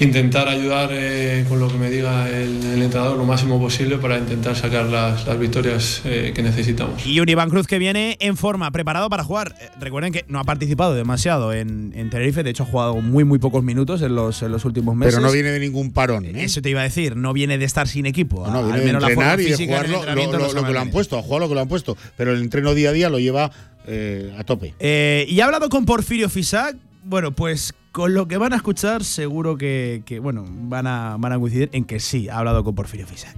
intentar ayudar eh, con lo que me diga el, el entrenador lo máximo posible para intentar sacar las, las victorias eh, que necesitamos. Y un Iván Cruz que viene en forma, preparado para jugar. Eh, recuerden que no ha participado demasiado en, en Tenerife, de hecho ha jugado muy muy pocos minutos en los, en los últimos meses. Pero no viene de ningún parón. ¿eh? Eso te iba a decir, no viene de estar sin equipo. No, al viene de menos la forma entrenar y de jugar lo, lo- lo- lo que mantiene. han puesto, a jugar lo que le han puesto. Pero el entreno día a día lo lleva eh, a tope. Eh, y ha hablado con Porfirio Fisac. Bueno, pues con lo que van a escuchar, seguro que, bueno, van a, van a coincidir en que sí, ha hablado con Porfirio Fisac.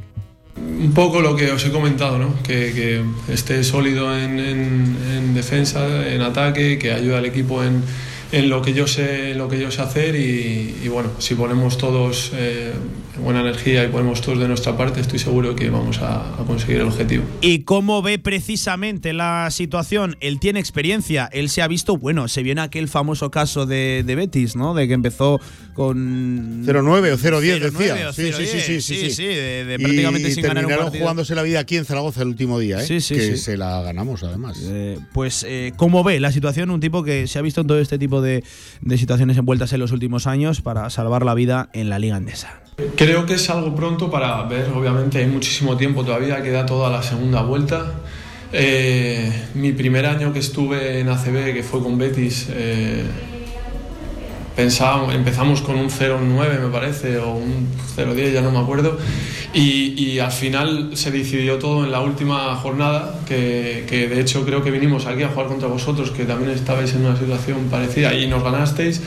Un poco lo que os he comentado, ¿no? que, esté sólido en, en- en defensa, en ataque, que ayude al equipo en, en lo que yo sé, lo que yo sé hacer y, y bueno, si ponemos todos eh, buena energía y ponemos todos de nuestra parte, estoy seguro que vamos a, a conseguir el objetivo. ¿Y cómo ve precisamente la situación? Él tiene experiencia, él se ha visto, bueno, se viene aquel famoso caso de, de Betis, ¿no? De que empezó con 0-9 o 0-10 0-9 decía. o Sí, sí, sí, 0-10, sí, sí, sí, de, de Y prácticamente sin ganar un terminaron partido. jugándose la vida aquí en Zaragoza el último día, ¿eh? Sí, sí, que sí. se la ganamos además. Eh, pues, eh, ¿cómo ve la situación un tipo que se ha visto en todo este tipo de, de situaciones envueltas en los últimos años para salvar la vida en la Liga Andesa? Creo que es algo pronto para ver, obviamente hay muchísimo tiempo todavía, queda toda la segunda vuelta. Eh, mi primer año que estuve en ACB, que fue con Betis, eh, pensábamos, empezamos con un 0-9 me parece, o un 0-10, ya no me acuerdo, y, y al final se decidió todo en la última jornada, que, que de hecho creo que vinimos aquí a jugar contra vosotros, que también estabais en una situación parecida y nos ganasteis,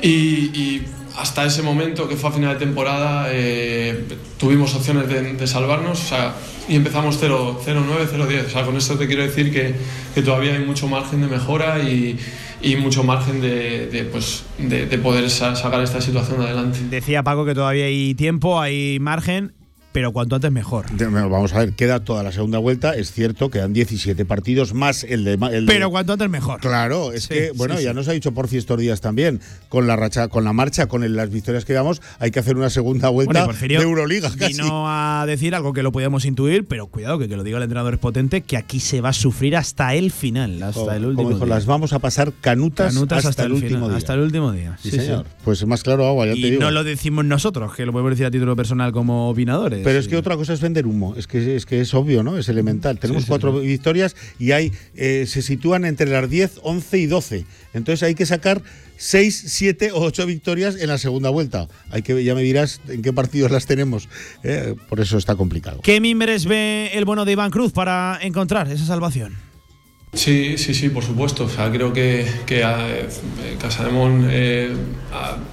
y, y hasta ese momento, que fue a final de temporada, eh, tuvimos opciones de, de salvarnos o sea, y empezamos 0-9, 0-10. O sea, con esto te quiero decir que, que todavía hay mucho margen de mejora y, y mucho margen de, de, pues, de, de poder sa- sacar esta situación adelante. Decía Paco que todavía hay tiempo, hay margen, pero cuanto antes mejor. Vamos a ver, queda toda la segunda vuelta. Es cierto, quedan 17 partidos más el de. el de- Pero cuanto antes mejor. Claro, es Sí, que, bueno, sí, ya sí. nos ha dicho Porfi estos días también, con la racha, con la marcha, con el- las victorias que damos, hay que hacer una segunda vuelta Bueno, de Euroliga casi. Vino a decir algo que lo podíamos intuir, pero cuidado que, que lo diga el entrenador es potente, que aquí se va a sufrir hasta el final, hasta el como último dijo, día. las vamos a pasar canutas, Canutas hasta, el último final, día. Hasta el último día. Sí, señor. Pues más claro agua, ya te digo. no lo decimos nosotros, que lo podemos decir a título personal como opinadores. Pero es que otra cosa es vender humo, es que es, que es obvio, ¿no? Es elemental. Tenemos sí, cuatro victorias y hay eh, se sitúan entre las 10, 11 y 12. Entonces hay que sacar 6, 7 o 8 victorias en la segunda vuelta. Hay que ya me dirás en qué partidos las tenemos. eh, por eso está complicado. ¿Qué mimbres ve el bueno de Iván Cruz para encontrar esa salvación? Sí, sí, sí, por supuesto. O sea, creo que, que eh, Casademón eh,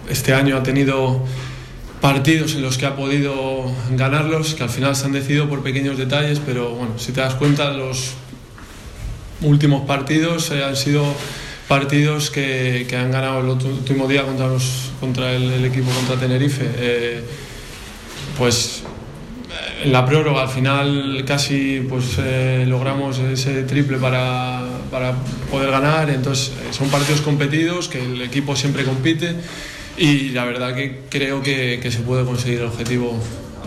este año ha tenido partidos en los que ha podido ganarlos, que al final se han decidido por pequeños detalles, pero bueno, si te das cuenta, los últimos partidos eh, han sido partidos que, han ganado el último día contra, el, equipo contra Tenerife. Eh, pues eh, en la prórroga al final casi pues eh, logramos ese triple para, para poder ganar entonces son partidos competidos que el equipo siempre compite y la verdad que creo que, se puede conseguir el objetivo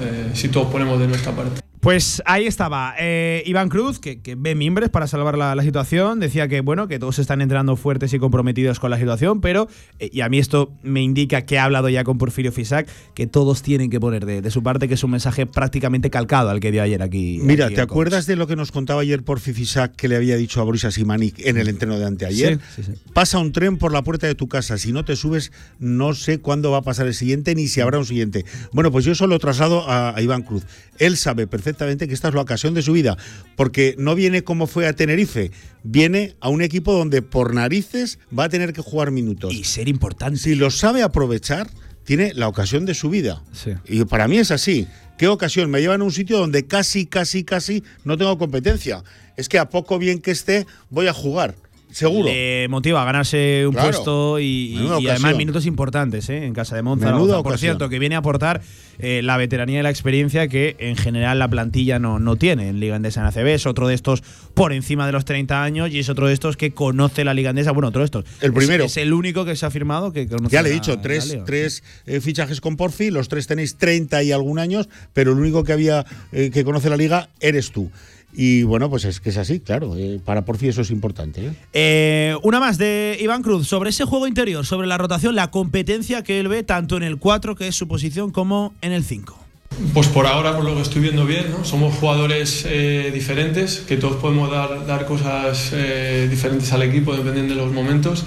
eh, si todos ponemos de nuestra parte. Pues ahí estaba eh, Iván Cruz, que, que ve mimbres para salvar la, la situación. Decía que bueno, que todos están entrenando fuertes y comprometidos con la situación, pero, eh, y a mí esto me indica que ha hablado ya con Porfirio Fisac, que todos tienen que poner de, de su parte, que es un mensaje prácticamente calcado al que dio ayer aquí. Mira, aquí ¿te acuerdas de lo que nos contaba ayer Porfi Fisac que le había dicho a Boris Asimanik en el entreno de anteayer? Sí, sí, sí. Pasa un tren por la puerta de tu casa. Si no te subes, no sé cuándo va a pasar el siguiente ni si habrá un siguiente. Bueno, pues yo eso lo traslado a, a Iván Cruz. Él sabe perfectamente que esta es la ocasión de su vida, porque no viene como fue a Tenerife, viene a un equipo donde por narices va a tener que jugar minutos. Y ser importante. Si lo sabe aprovechar, tiene la ocasión de su vida. Sí. Y para mí es así. ¿Qué ocasión? Me llevan a un sitio donde casi, casi, casi no tengo competencia. Es que a poco bien que esté, voy a jugar. Seguro. Le motiva a ganarse un Claro. puesto y, además minutos importantes ¿eh? en casa de Monza. Por ocasión. cierto, que viene a aportar eh, la veteranía y la experiencia que en general la plantilla no, no tiene en Liga Andesa en ACB. Es otro de estos por encima de los 30 años y es otro de estos que conoce la Liga Andesa. Bueno, otro de estos. El primero. Es, el único que se ha firmado que conoce Ya le he dicho, la tres, tres eh, fichajes con Porfi, los tres tenéis 30 y algún años, pero el único que había eh, que conoce la liga eres tú. Y bueno, pues es que es así, claro. eh, para Porfi eso es importante. ¿eh? Eh, una más de Iván Cruz sobre ese juego interior, sobre la rotación, la competencia que él ve tanto en el 4, que es su posición, como en el 5. Pues por ahora, por lo que estoy viendo bien, ¿no? somos jugadores eh, diferentes, que todos podemos dar, dar cosas eh, diferentes al equipo dependiendo de los momentos.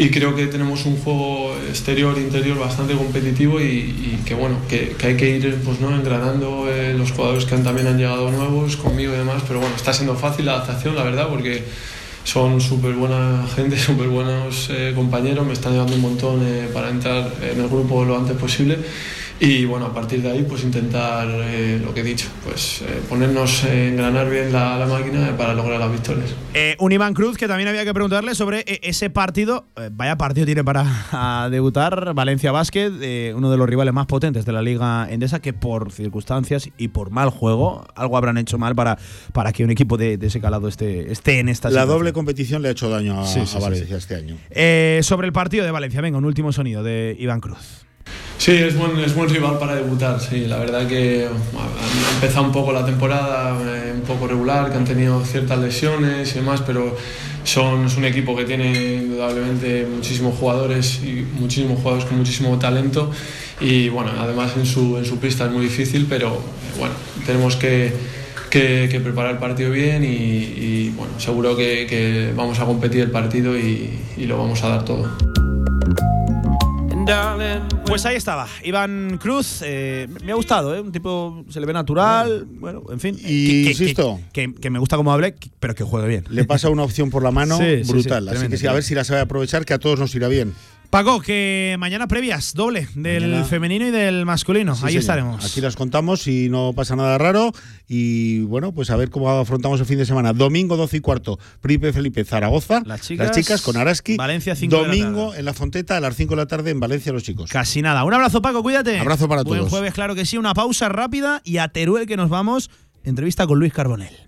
Y creo que tenemos un juego exterior e interior bastante competitivo y, que bueno, que, hay que ir pues, ¿no? engranando eh, los jugadores que también han llegado nuevos conmigo y demás. Pero bueno, está siendo fácil la adaptación, la verdad, porque son súper buena gente, [laughs] súper buenos eh, compañeros, me están ayudando un montón eh, para entrar en el grupo lo antes posible y bueno, a partir de ahí pues intentar eh, lo que he dicho, pues eh, ponernos, eh, engranar bien la, la máquina para lograr las victorias. Eh, un Iván Cruz que también había que preguntarle sobre eh, ese partido. Eh, vaya partido tiene para [laughs] debutar Valencia Basket, eh, uno de los rivales más potentes de la Liga Endesa, que por circunstancias y por mal juego, algo habrán hecho mal para, para que un equipo de, de ese calado esté, esté en esta La situación. doble competición le ha hecho daño a, Sí, sí, a sí, Valencia sí. este año. Eh, sobre el partido de Valencia, venga, un último sonido de Iván Cruz. Sí, es buen, es buen rival para debutar, sí. La verdad que han empezado un poco la temporada eh, un poco regular, que han tenido ciertas lesiones y demás, pero son, es un equipo que tiene indudablemente muchísimos jugadores y muchísimos jugadores con muchísimo talento y bueno, además en su, en su pista es muy difícil, pero bueno, tenemos que, que- preparar el partido bien y, bueno, seguro que, vamos a competir el partido y lo vamos a dar todo. Pues ahí estaba, Iván Cruz. eh, me ha gustado, ¿eh? Un tipo se le ve natural. Bueno, en fin. Y que, insisto. Que, que- que me gusta como hable, pero que juegue bien. Le pasa una opción por la mano [laughs] Sí, brutal. sí, Así tremendo, que sí, a ver si la sabe aprovechar, que a todos nos irá bien. Paco, que mañana previas, doble, del Mañana- femenino y del masculino. Sí, ahí señor. estaremos. Aquí las contamos y no pasa nada raro. Y bueno, pues a ver cómo afrontamos el fin de semana. Domingo 12 y cuarto, Príncipe Felipe Zaragoza. Las chicas, con Araski. Valencia, cinco de la Domingo en la Fonteta a las 5 de la tarde en Valencia los chicos. Casi nada. Un abrazo, Paco, cuídate. Abrazo para Buen todos. jueves, claro que sí. Una pausa rápida y a Teruel que nos vamos. Entrevista con Luis Carbonell.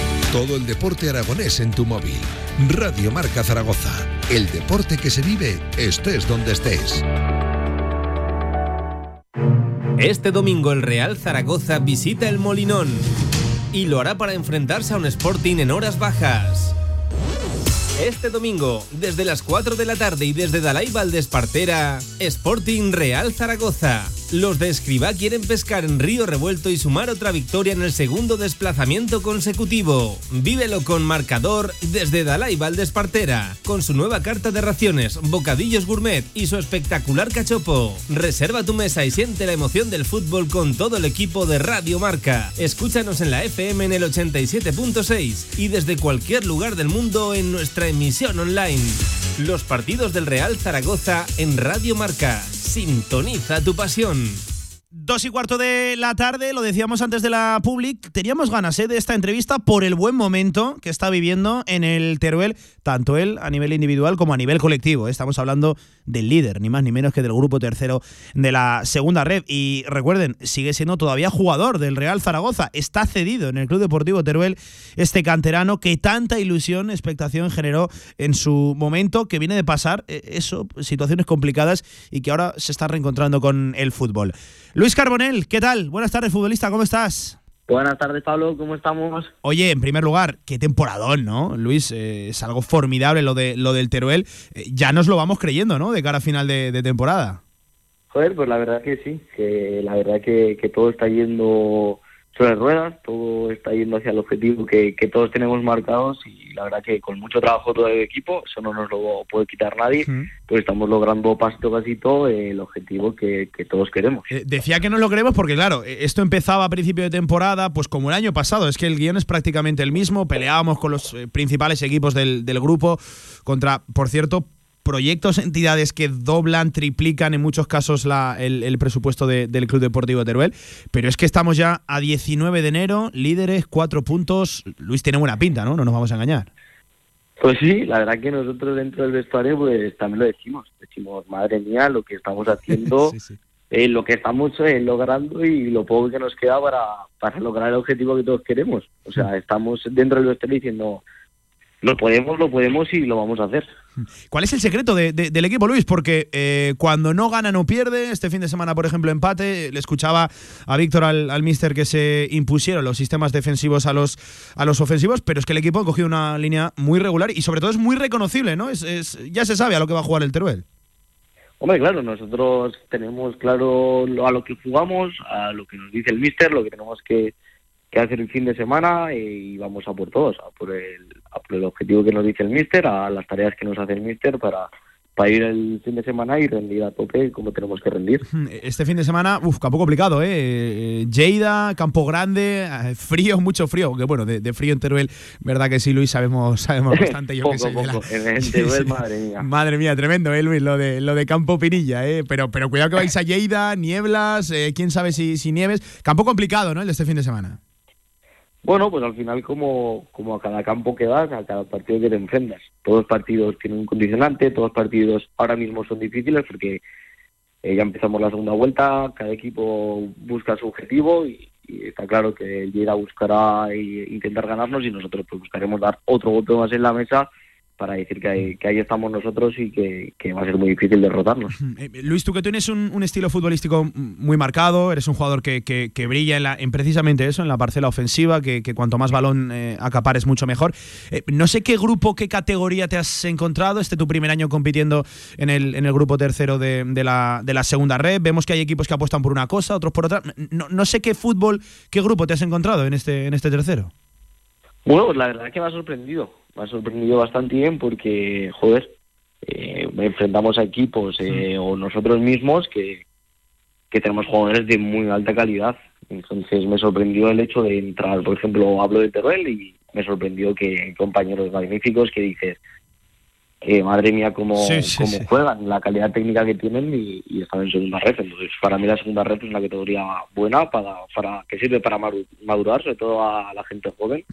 Todo el deporte aragonés en tu móvil. Radio Marca Zaragoza. El deporte que se vive estés donde estés. Este domingo el Real Zaragoza visita el Molinón y lo hará para enfrentarse a un Sporting en horas bajas. Este domingo, desde las 4 de la tarde y desde Dalai Valdespartera, Sporting Real Zaragoza. Los de Escribá quieren pescar en Río Revuelto y sumar otra victoria en el segundo desplazamiento consecutivo. Vívelo con marcador desde Dalai Valdespartera, con su nueva carta de raciones, bocadillos gourmet y su espectacular cachopo. Reserva tu mesa y siente la emoción del fútbol con todo el equipo de Radio Marca. Escúchanos en la FM en el 87.6 y desde cualquier lugar del mundo en nuestra emisión online. Los partidos del Real Zaragoza en Radio Marca. Sintoniza tu pasión. Dos y cuarto de la tarde, lo decíamos antes de la Public, teníamos ganas ¿eh? de esta entrevista por el buen momento que está viviendo en el Teruel, tanto él a nivel individual como a nivel colectivo. ¿eh? Estamos hablando del líder, ni más ni menos que del grupo tercero de la segunda red. Y recuerden, sigue siendo todavía jugador del Real Zaragoza, está cedido en el Club Deportivo Teruel este canterano que tanta ilusión, expectación generó en su momento, que viene de pasar eh, eso, situaciones complicadas y que ahora se está reencontrando con el fútbol. Luis Carbonell, ¿qué tal? Buenas tardes, futbolista, ¿cómo estás? Buenas tardes, Pablo, ¿cómo estamos? Oye, en primer lugar, qué temporadón, ¿no? Luis, eh, es algo formidable lo, de, lo del Teruel. Eh, ya nos lo vamos creyendo, ¿no? De cara a final de, de temporada. Joder, pues la verdad que sí, que la verdad que, que todo está yendo sobre ruedas, todo está yendo hacia el objetivo que, que todos tenemos marcados y la verdad que con mucho trabajo todo el equipo, eso no nos lo puede quitar nadie, pues estamos logrando pasito a pasito el objetivo que, que todos queremos. Eh, decía que no lo creemos porque, claro, eh, esto empezaba a principio de temporada, pues como el año pasado. Es que el guion es prácticamente el mismo. Peleábamos con los eh, principales equipos del, del grupo contra, por cierto, proyectos, entidades que doblan, triplican en muchos casos la- el, el presupuesto de- del Club Deportivo Teruel. Pero es que estamos ya a 19 de enero, líderes, cuatro puntos. Luis tiene buena pinta, ¿no? No nos vamos a engañar. Pues sí, la verdad que nosotros dentro del vestuario pues también lo decimos, decimos, madre mía, lo que estamos [laughs] haciendo, eh, lo que estamos eh, logrando y lo poco que nos queda para, para lograr el objetivo que todos queremos. O sea, estamos dentro del vestuario diciendo, lo podemos, lo podemos y lo vamos a hacer. ¿Cuál es el secreto de- de- del equipo, Luis? Porque eh, cuando no gana, no pierde. Este fin de semana, por ejemplo, empate. Le escuchaba a Víctor, al, al mister, que se impusieron los sistemas defensivos a los, a los ofensivos, pero es que el equipo ha cogido una línea muy regular y sobre todo es muy reconocible, ¿no? Es, es- ya se sabe a lo que va a jugar el Teruel. Hombre, claro, nosotros tenemos claro a lo que jugamos, a lo que nos dice el míster, lo que tenemos que, que hacer el fin de semana eh, y vamos a por todos, a por, el, el objetivo que nos dice el míster, a las tareas que nos hace el míster para, para ir el fin de semana y rendir a tope como tenemos que rendir. Este fin de semana, uff, campo complicado, ¿eh? Eh, Lleida, Campo Grande, eh, frío, mucho frío. Aunque bueno, de, de frío en Teruel, verdad que sí, Luis, sabemos, sabemos [laughs] bastante. Yo que Poco, sé, de la- poco. En- en [laughs] Teruel, madre mía. Madre mía, tremendo, ¿eh, Luis? Lo de, lo de Campo Pinilla, ¿eh? Pero, pero cuidado que vais a Lleida, nieblas, eh, quién sabe si, si nieves. Campo complicado, ¿no? El de este fin de semana. Bueno, pues al final como, como a cada campo que vas, a cada partido que te enfrentas. Todos los partidos tienen un condicionante, todos los partidos ahora mismo son difíciles porque eh, ya empezamos la segunda vuelta, cada equipo busca su objetivo y, está claro que el Lleida buscará eh, intentar ganarnos y nosotros pues buscaremos dar otro golpe más en la mesa para decir que ahí, que ahí estamos nosotros y que, que va a ser muy difícil derrotarnos. [laughs] Eh, Luis, tú que tienes un, un estilo futbolístico muy marcado, eres un jugador que, brilla en, la- en precisamente eso, en la parcela ofensiva, que, que cuanto más balón eh, acapares mucho mejor. Eh, no sé qué grupo, qué categoría te has encontrado, este tu primer año compitiendo en el, en el grupo tercero de, de la, de la segunda red. Vemos que hay equipos que apuestan por una cosa, otros por otra. No, no sé qué fútbol, qué grupo te has encontrado en este, en este tercero. Bueno, pues la verdad es que me ha sorprendido. Me ha sorprendido bastante bien porque, joder, eh, enfrentamos a equipos eh, o nosotros mismos que, que tenemos jugadores de muy alta calidad. Entonces me sorprendió el hecho de entrar, por ejemplo, hablo de Teruel y me sorprendió que hay compañeros magníficos que dices, eh, madre mía, cómo, Sí, sí, cómo sí. juegan, la calidad técnica que tienen y, y están en segunda red. Entonces, para mí la segunda red es una categoría buena para, para que sirve para madurar, sobre todo a la gente joven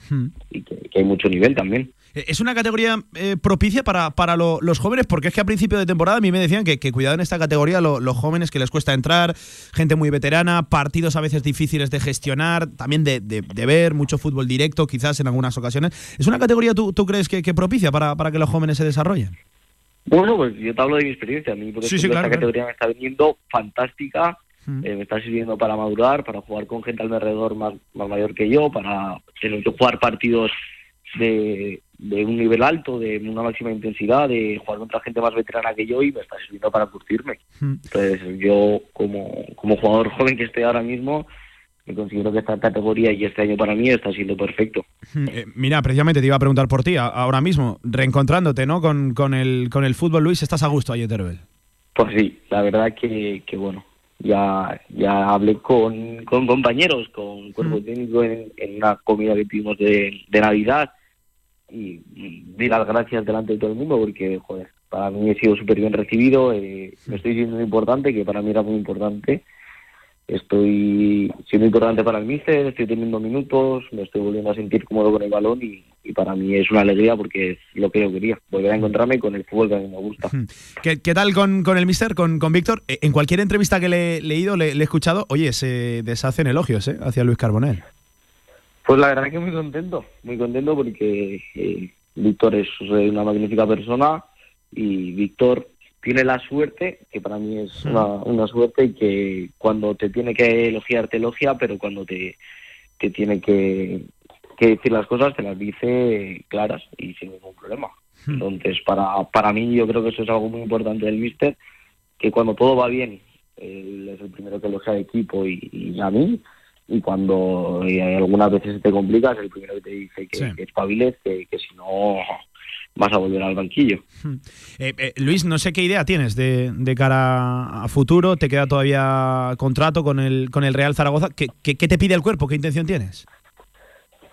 y que, que hay mucho nivel también. Eh, Es una categoría eh, propicia para, para lo- los jóvenes, porque es que a principio de temporada a mí me decían que, que cuidado en esta categoría lo- los jóvenes que les cuesta entrar, gente muy veterana, partidos a veces difíciles de gestionar, también de, de- de ver, mucho fútbol directo quizás en algunas ocasiones. ¿Es una categoría tú, tú crees que, que propicia para, para que los jóvenes se desarrollen? Bueno, pues yo te hablo de mi experiencia. A mí, por Sí, ejemplo, sí, claro, esta claro. categoría me está viniendo fantástica. eh, me está sirviendo para madurar, para jugar con gente al mi alrededor más, más mayor que yo, para tener que jugar partidos de, de un nivel alto, de una máxima intensidad, de jugar contra gente más veterana que yo y me está sirviendo para curtirme. Entonces, yo como, como jugador joven que estoy ahora mismo, me considero que esta categoría y este año para mí está siendo perfecto. [laughs] Eh, mira, precisamente te iba a preguntar por ti, ahora mismo, reencontrándote ¿no? con, con el, con el fútbol, Luis, ¿estás a gusto ahí en Teruel? Pues sí, la verdad que, que bueno, ya, ya hablé con, con compañeros, con cuerpo técnico en, en una comida que tuvimos de, de Navidad y, y di las gracias delante de todo el mundo porque, joder, para mí he sido súper bien recibido, eh, me estoy siendo importante, que para mí era muy importante. Estoy siendo importante para el míster, estoy teniendo minutos, me estoy volviendo a sentir cómodo con el balón y, y para mí es una alegría porque es lo que yo quería, volver a encontrarme con el fútbol que a mí me gusta. ¿Qué, qué tal con, con el mister, con, con Víctor? Eh, En cualquier entrevista que le he leído, le, le he escuchado, oye, se deshacen elogios ¿eh? hacia Luis Carbonell. Pues la verdad que muy contento, muy contento porque eh, Víctor es una magnífica persona y Víctor tiene la suerte, que para mí es una, una suerte, que cuando te tiene que elogiar, te elogia, pero cuando te, te tiene que, que decir las cosas, te las dice claras y sin ningún problema. Entonces, para, para mí yo creo que eso es algo muy importante del míster, que cuando todo va bien, él es el primero que elogia al equipo y, y a mí, y cuando eh, algunas veces se te complica, es el primero que te dice que, Sí. que espabiles, que, que si no vas a volver al banquillo. Eh, eh, Luis, no sé qué idea tienes de, de cara a futuro. ¿Te queda todavía contrato con el, con el Real Zaragoza? ¿Qué, qué, qué te pide el cuerpo? ¿Qué intención tienes?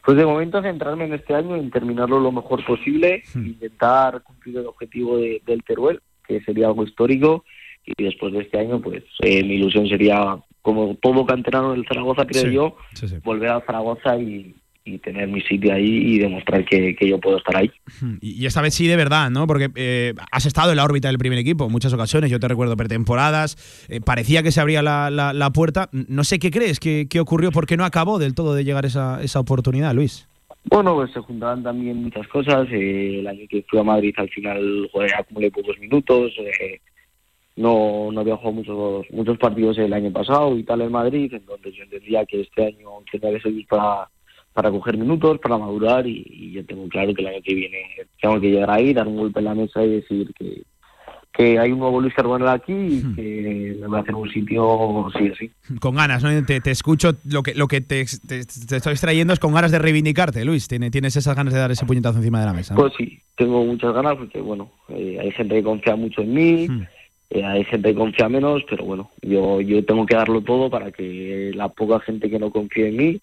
Pues de momento centrarme en este año, en terminarlo lo mejor posible, intentar cumplir el objetivo de- del Teruel, que sería algo histórico, y después de este año, pues eh, mi ilusión sería, como todo canterano del Zaragoza, creo Sí, yo, sí, sí. volver al Zaragoza y, y tener mi sitio ahí y demostrar que, que yo puedo estar ahí. [laughs] Y, y esta vez sí de verdad, ¿no? Porque eh, has estado en la órbita del primer equipo en muchas ocasiones. Yo te recuerdo pretemporadas. eh, parecía que se abría la, la- la puerta. No sé qué crees, qué, qué ocurrió, por qué no acabó del todo de llegar esa, esa oportunidad, Luis. Bueno, pues se juntaban también muchas cosas. eh, el año que fui a Madrid al final joder, acumulé pocos minutos. eh, no, no había jugado muchos, muchos partidos el año pasado y tal en Madrid. Entonces yo entendía que este año tenía que servir para, para coger minutos, para madurar. Y, y yo tengo claro que el año que viene tengo que llegar ahí, dar un golpe en la mesa y decir que, que hay un nuevo Luis Carbonell aquí y que me va a hacer un sitio sí o sí. Con ganas, ¿no? Te, te escucho, lo que, lo que te, te- te estoy extrayendo es con ganas de reivindicarte, Luis. Tiene- Tienes esas ganas de dar ese puñetazo encima de la mesa. ¿no? Pues sí, tengo muchas ganas porque, bueno, eh, hay gente que confía mucho en mí, eh, hay gente que confía menos, pero bueno, yo, yo tengo que darlo todo para que la poca gente que no confíe en mí,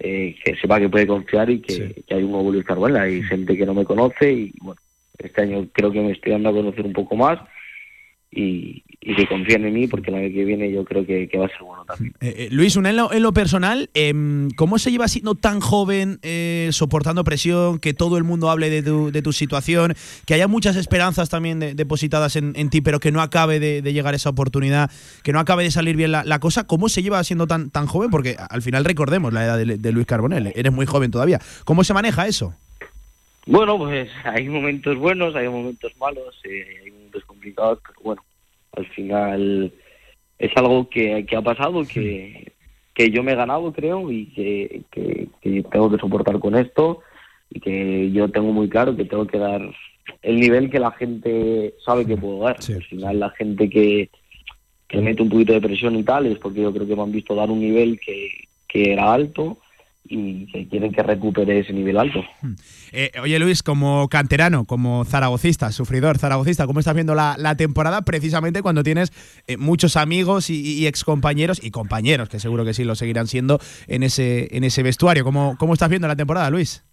eh, que sepa que puede confiar y que, que hay un Luis Carbonell. Hay gente que no me conoce y, bueno, este año creo que me estoy dando a conocer un poco más y, y que confíen en mí porque el año que viene yo creo que, que va a ser bueno también. Eh, eh, Luis, una en lo, en lo personal, em, ¿cómo se lleva siendo tan joven, eh, soportando presión, que todo el mundo hable de tu, de tu situación, que haya muchas esperanzas también de- depositadas en, en ti, pero que no acabe de, de llegar esa oportunidad, que no acabe de salir bien la, la cosa? ¿Cómo se lleva siendo tan, tan joven? Porque al final recordemos la edad de, de Luis Carbonell, eres muy joven todavía. ¿Cómo se maneja eso? Bueno, pues [laughs] hay momentos buenos, hay momentos malos, eh, hay momentos pero bueno, al final es algo que, que ha pasado, que, que yo me he ganado, creo, y que, que, que tengo que soportar con esto, y que yo tengo muy claro que tengo que dar el nivel que la gente sabe que puedo dar. Al final la gente que, que mete un poquito de presión y tal es porque yo creo que me han visto dar un nivel que, que era alto y que quieren que recupere ese nivel alto. Eh, oye Luis, como canterano, como zaragocista, sufridor zaragocista, ¿cómo estás viendo la, la temporada precisamente cuando tienes eh, muchos amigos y, y excompañeros y compañeros, que seguro que sí lo seguirán siendo en ese, en ese vestuario? ¿Cómo, ¿Cómo estás viendo la temporada, Luis?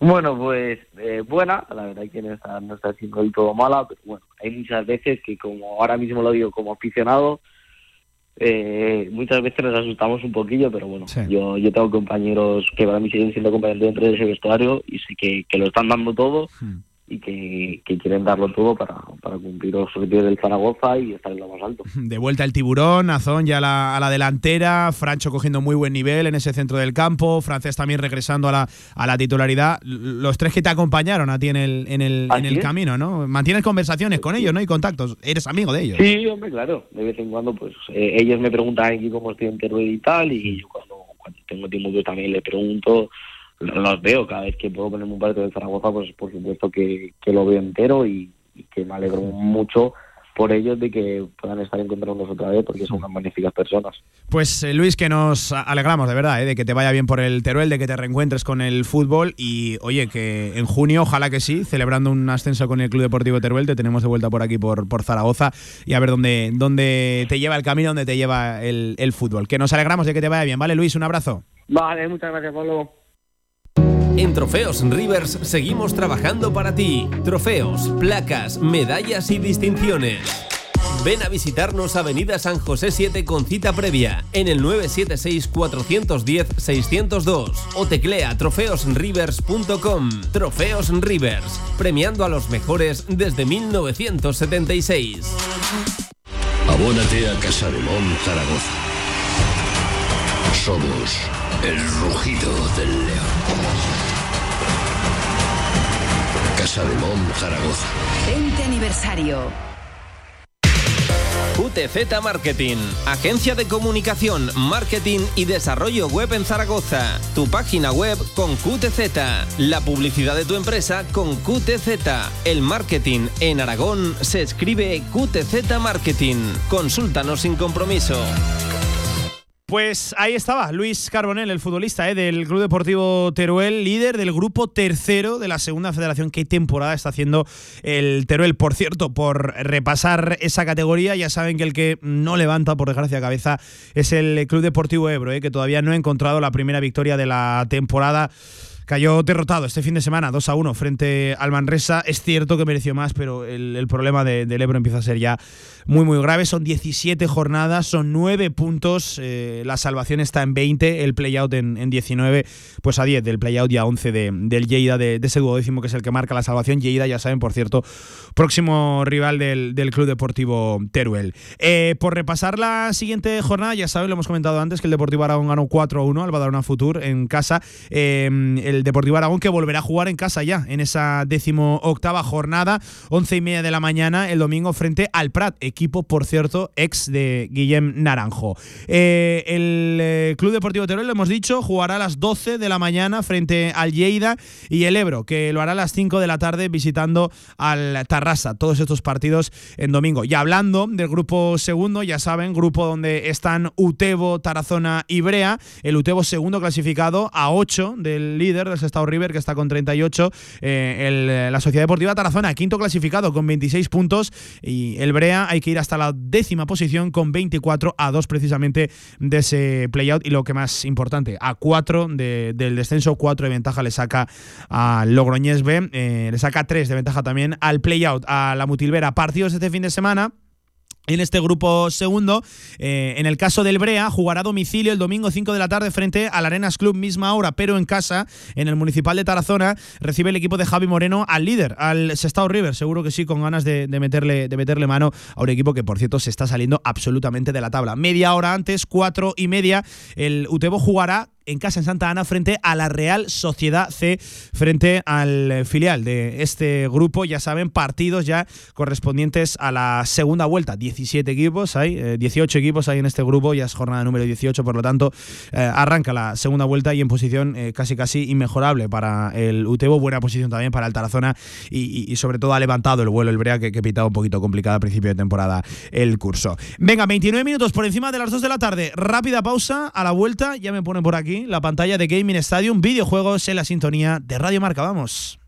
Bueno, pues eh, buena, la verdad que no está, no está siendo del todo mala, pero bueno, hay muchas veces que como ahora mismo lo digo como aficionado, eh, muchas veces nos asustamos un poquillo, pero bueno, yo, yo tengo compañeros que para mí siguen siendo compañeros dentro de ese vestuario y sé que, que lo están dando todo y que, que quieren darlo todo para, para cumplir los objetivos del Zaragoza y estar en lo más alto. [laughs] De vuelta el tiburón, Azón ya a la, a la delantera, Francho cogiendo muy buen nivel en ese centro del campo, Francés también regresando a la, a la titularidad. Los tres que te acompañaron a ti en el, en el, en el camino, ¿no? Mantienes conversaciones con ellos, ¿no? Y contactos. Eres amigo de ellos. Sí, hombre, claro. De vez en cuando, pues eh, ellos me preguntan aquí cómo estoy en Teruel y tal, y yo cuando, cuando tengo tiempo pues también les pregunto, los veo cada vez que puedo ponerme un partido de Zaragoza, pues por supuesto que, que lo veo entero y, y que me alegro mucho por ellos de que puedan estar encontrándonos otra vez, porque son unas magníficas personas. Pues eh, Luis, que nos alegramos de verdad, ¿eh? de que te vaya bien por el Teruel, de que te reencuentres con el fútbol y oye, que en junio, ojalá que sí, celebrando un ascenso con el Club Deportivo Teruel, te tenemos de vuelta por aquí, por, por Zaragoza, y a ver dónde, dónde te lleva el camino, dónde te lleva el, el fútbol. Que nos alegramos de que te vaya bien, ¿vale Luis? Un abrazo. Vale, muchas gracias, Pablo. En Trofeos Rivers seguimos trabajando para ti. Trofeos, placas, medallas y distinciones. Ven a visitarnos Avenida San José 7 con cita previa en el 976-410-602 o teclea trofeosrivers.com. Trofeos Rivers, premiando a los mejores desde 1976. Abónate a Casa de Mon Zaragoza. Somos el rugido del león. Casa de Mon Zaragoza. 20 aniversario. QTZ Marketing, agencia de comunicación, marketing y desarrollo web en Zaragoza. Tu página web con QTZ, la publicidad de tu empresa con QTZ. El marketing en Aragón se escribe QTZ Marketing. Consúltanos sin compromiso. Pues ahí estaba Luis Carbonell, el futbolista ¿eh? del Club Deportivo Teruel, líder del grupo tercero de la segunda federación. ¿Qué temporada está haciendo el Teruel? Por cierto, por repasar esa categoría, ya saben que el que no levanta, por desgracia, cabeza es el Club Deportivo Ebro, ¿eh? que todavía no ha encontrado la primera victoria de la temporada. Cayó derrotado este fin de semana, 2 a 1 frente al Manresa. Es cierto que mereció más, pero el, problema de- del Ebro empieza a ser ya muy, muy grave. Son 17 jornadas, son 9 puntos. eh, la salvación está en 20, el playout en, en 19, pues a 10 del playout y a 11 de- del Lleida, de, de ese duodécimo que es el que marca la salvación. Lleida, ya saben, por cierto, próximo rival del, del Club Deportivo Teruel. Eh, por repasar la siguiente jornada, ya saben, lo hemos comentado antes, que el Deportivo Aragón ganó 4 a 1 al Badalona Futur en casa. Eh, Deportivo Aragón que volverá a jugar en casa ya en esa décimo octava jornada, once y media de la mañana el domingo frente al Prat, equipo por cierto ex de Guillem Naranjo. Eh, el eh, Club Deportivo Teruel, lo hemos dicho, jugará a las 12 de la mañana frente al Lleida y el Ebro, que lo hará a las 5 de la tarde visitando al Tarrasa. Todos estos partidos en domingo. Y hablando del grupo segundo, ya saben, grupo donde están Utebo, Tarazona y Brea. El Utebo segundo clasificado a 8 del líder del Estado River, que está con 38. Eh, el- la Sociedad Deportiva Tarazona, quinto clasificado con 26 puntos. Y el Brea hay que ir hasta la décima posición con 24 a 2 precisamente de ese playout. Y lo que más importante, a 4 de- del descenso, 4 de ventaja le saca al Logroñés B, eh, le saca 3 de ventaja también al playout, a la Mutilvera. Partidos este fin de semana. En este grupo segundo, eh, en el caso del Brea, jugará a domicilio el domingo 5 de la tarde frente al Arenas Club, misma hora, pero en casa, en el Municipal de Tarazona, recibe el equipo de Javi Moreno al líder, al Sestao River. Seguro que sí, con ganas de, de meterle, de meterle mano a un equipo que, por cierto, se está saliendo absolutamente de la tabla. Media hora antes, cuatro y media, el Utebo jugará en casa en Santa Ana frente a la Real Sociedad C, frente al eh, filial de este grupo. Ya saben, partidos ya correspondientes a la segunda vuelta. 17 equipos hay, eh, 18 equipos hay en este grupo, ya es jornada número 18, por lo tanto, eh, arranca la segunda vuelta y en posición eh, casi casi inmejorable para el Utebo, buena posición también para el Tarazona y, sobre todo ha levantado el vuelo el Brea que, que pitaba un poquito complicada a principio de temporada el curso. Venga, 29 minutos por encima de las 2 de la tarde. Rápida pausa, a la vuelta ya me pone por la pantalla de Gaming Stadium, videojuegos en la sintonía de Radio Marca. Vamos.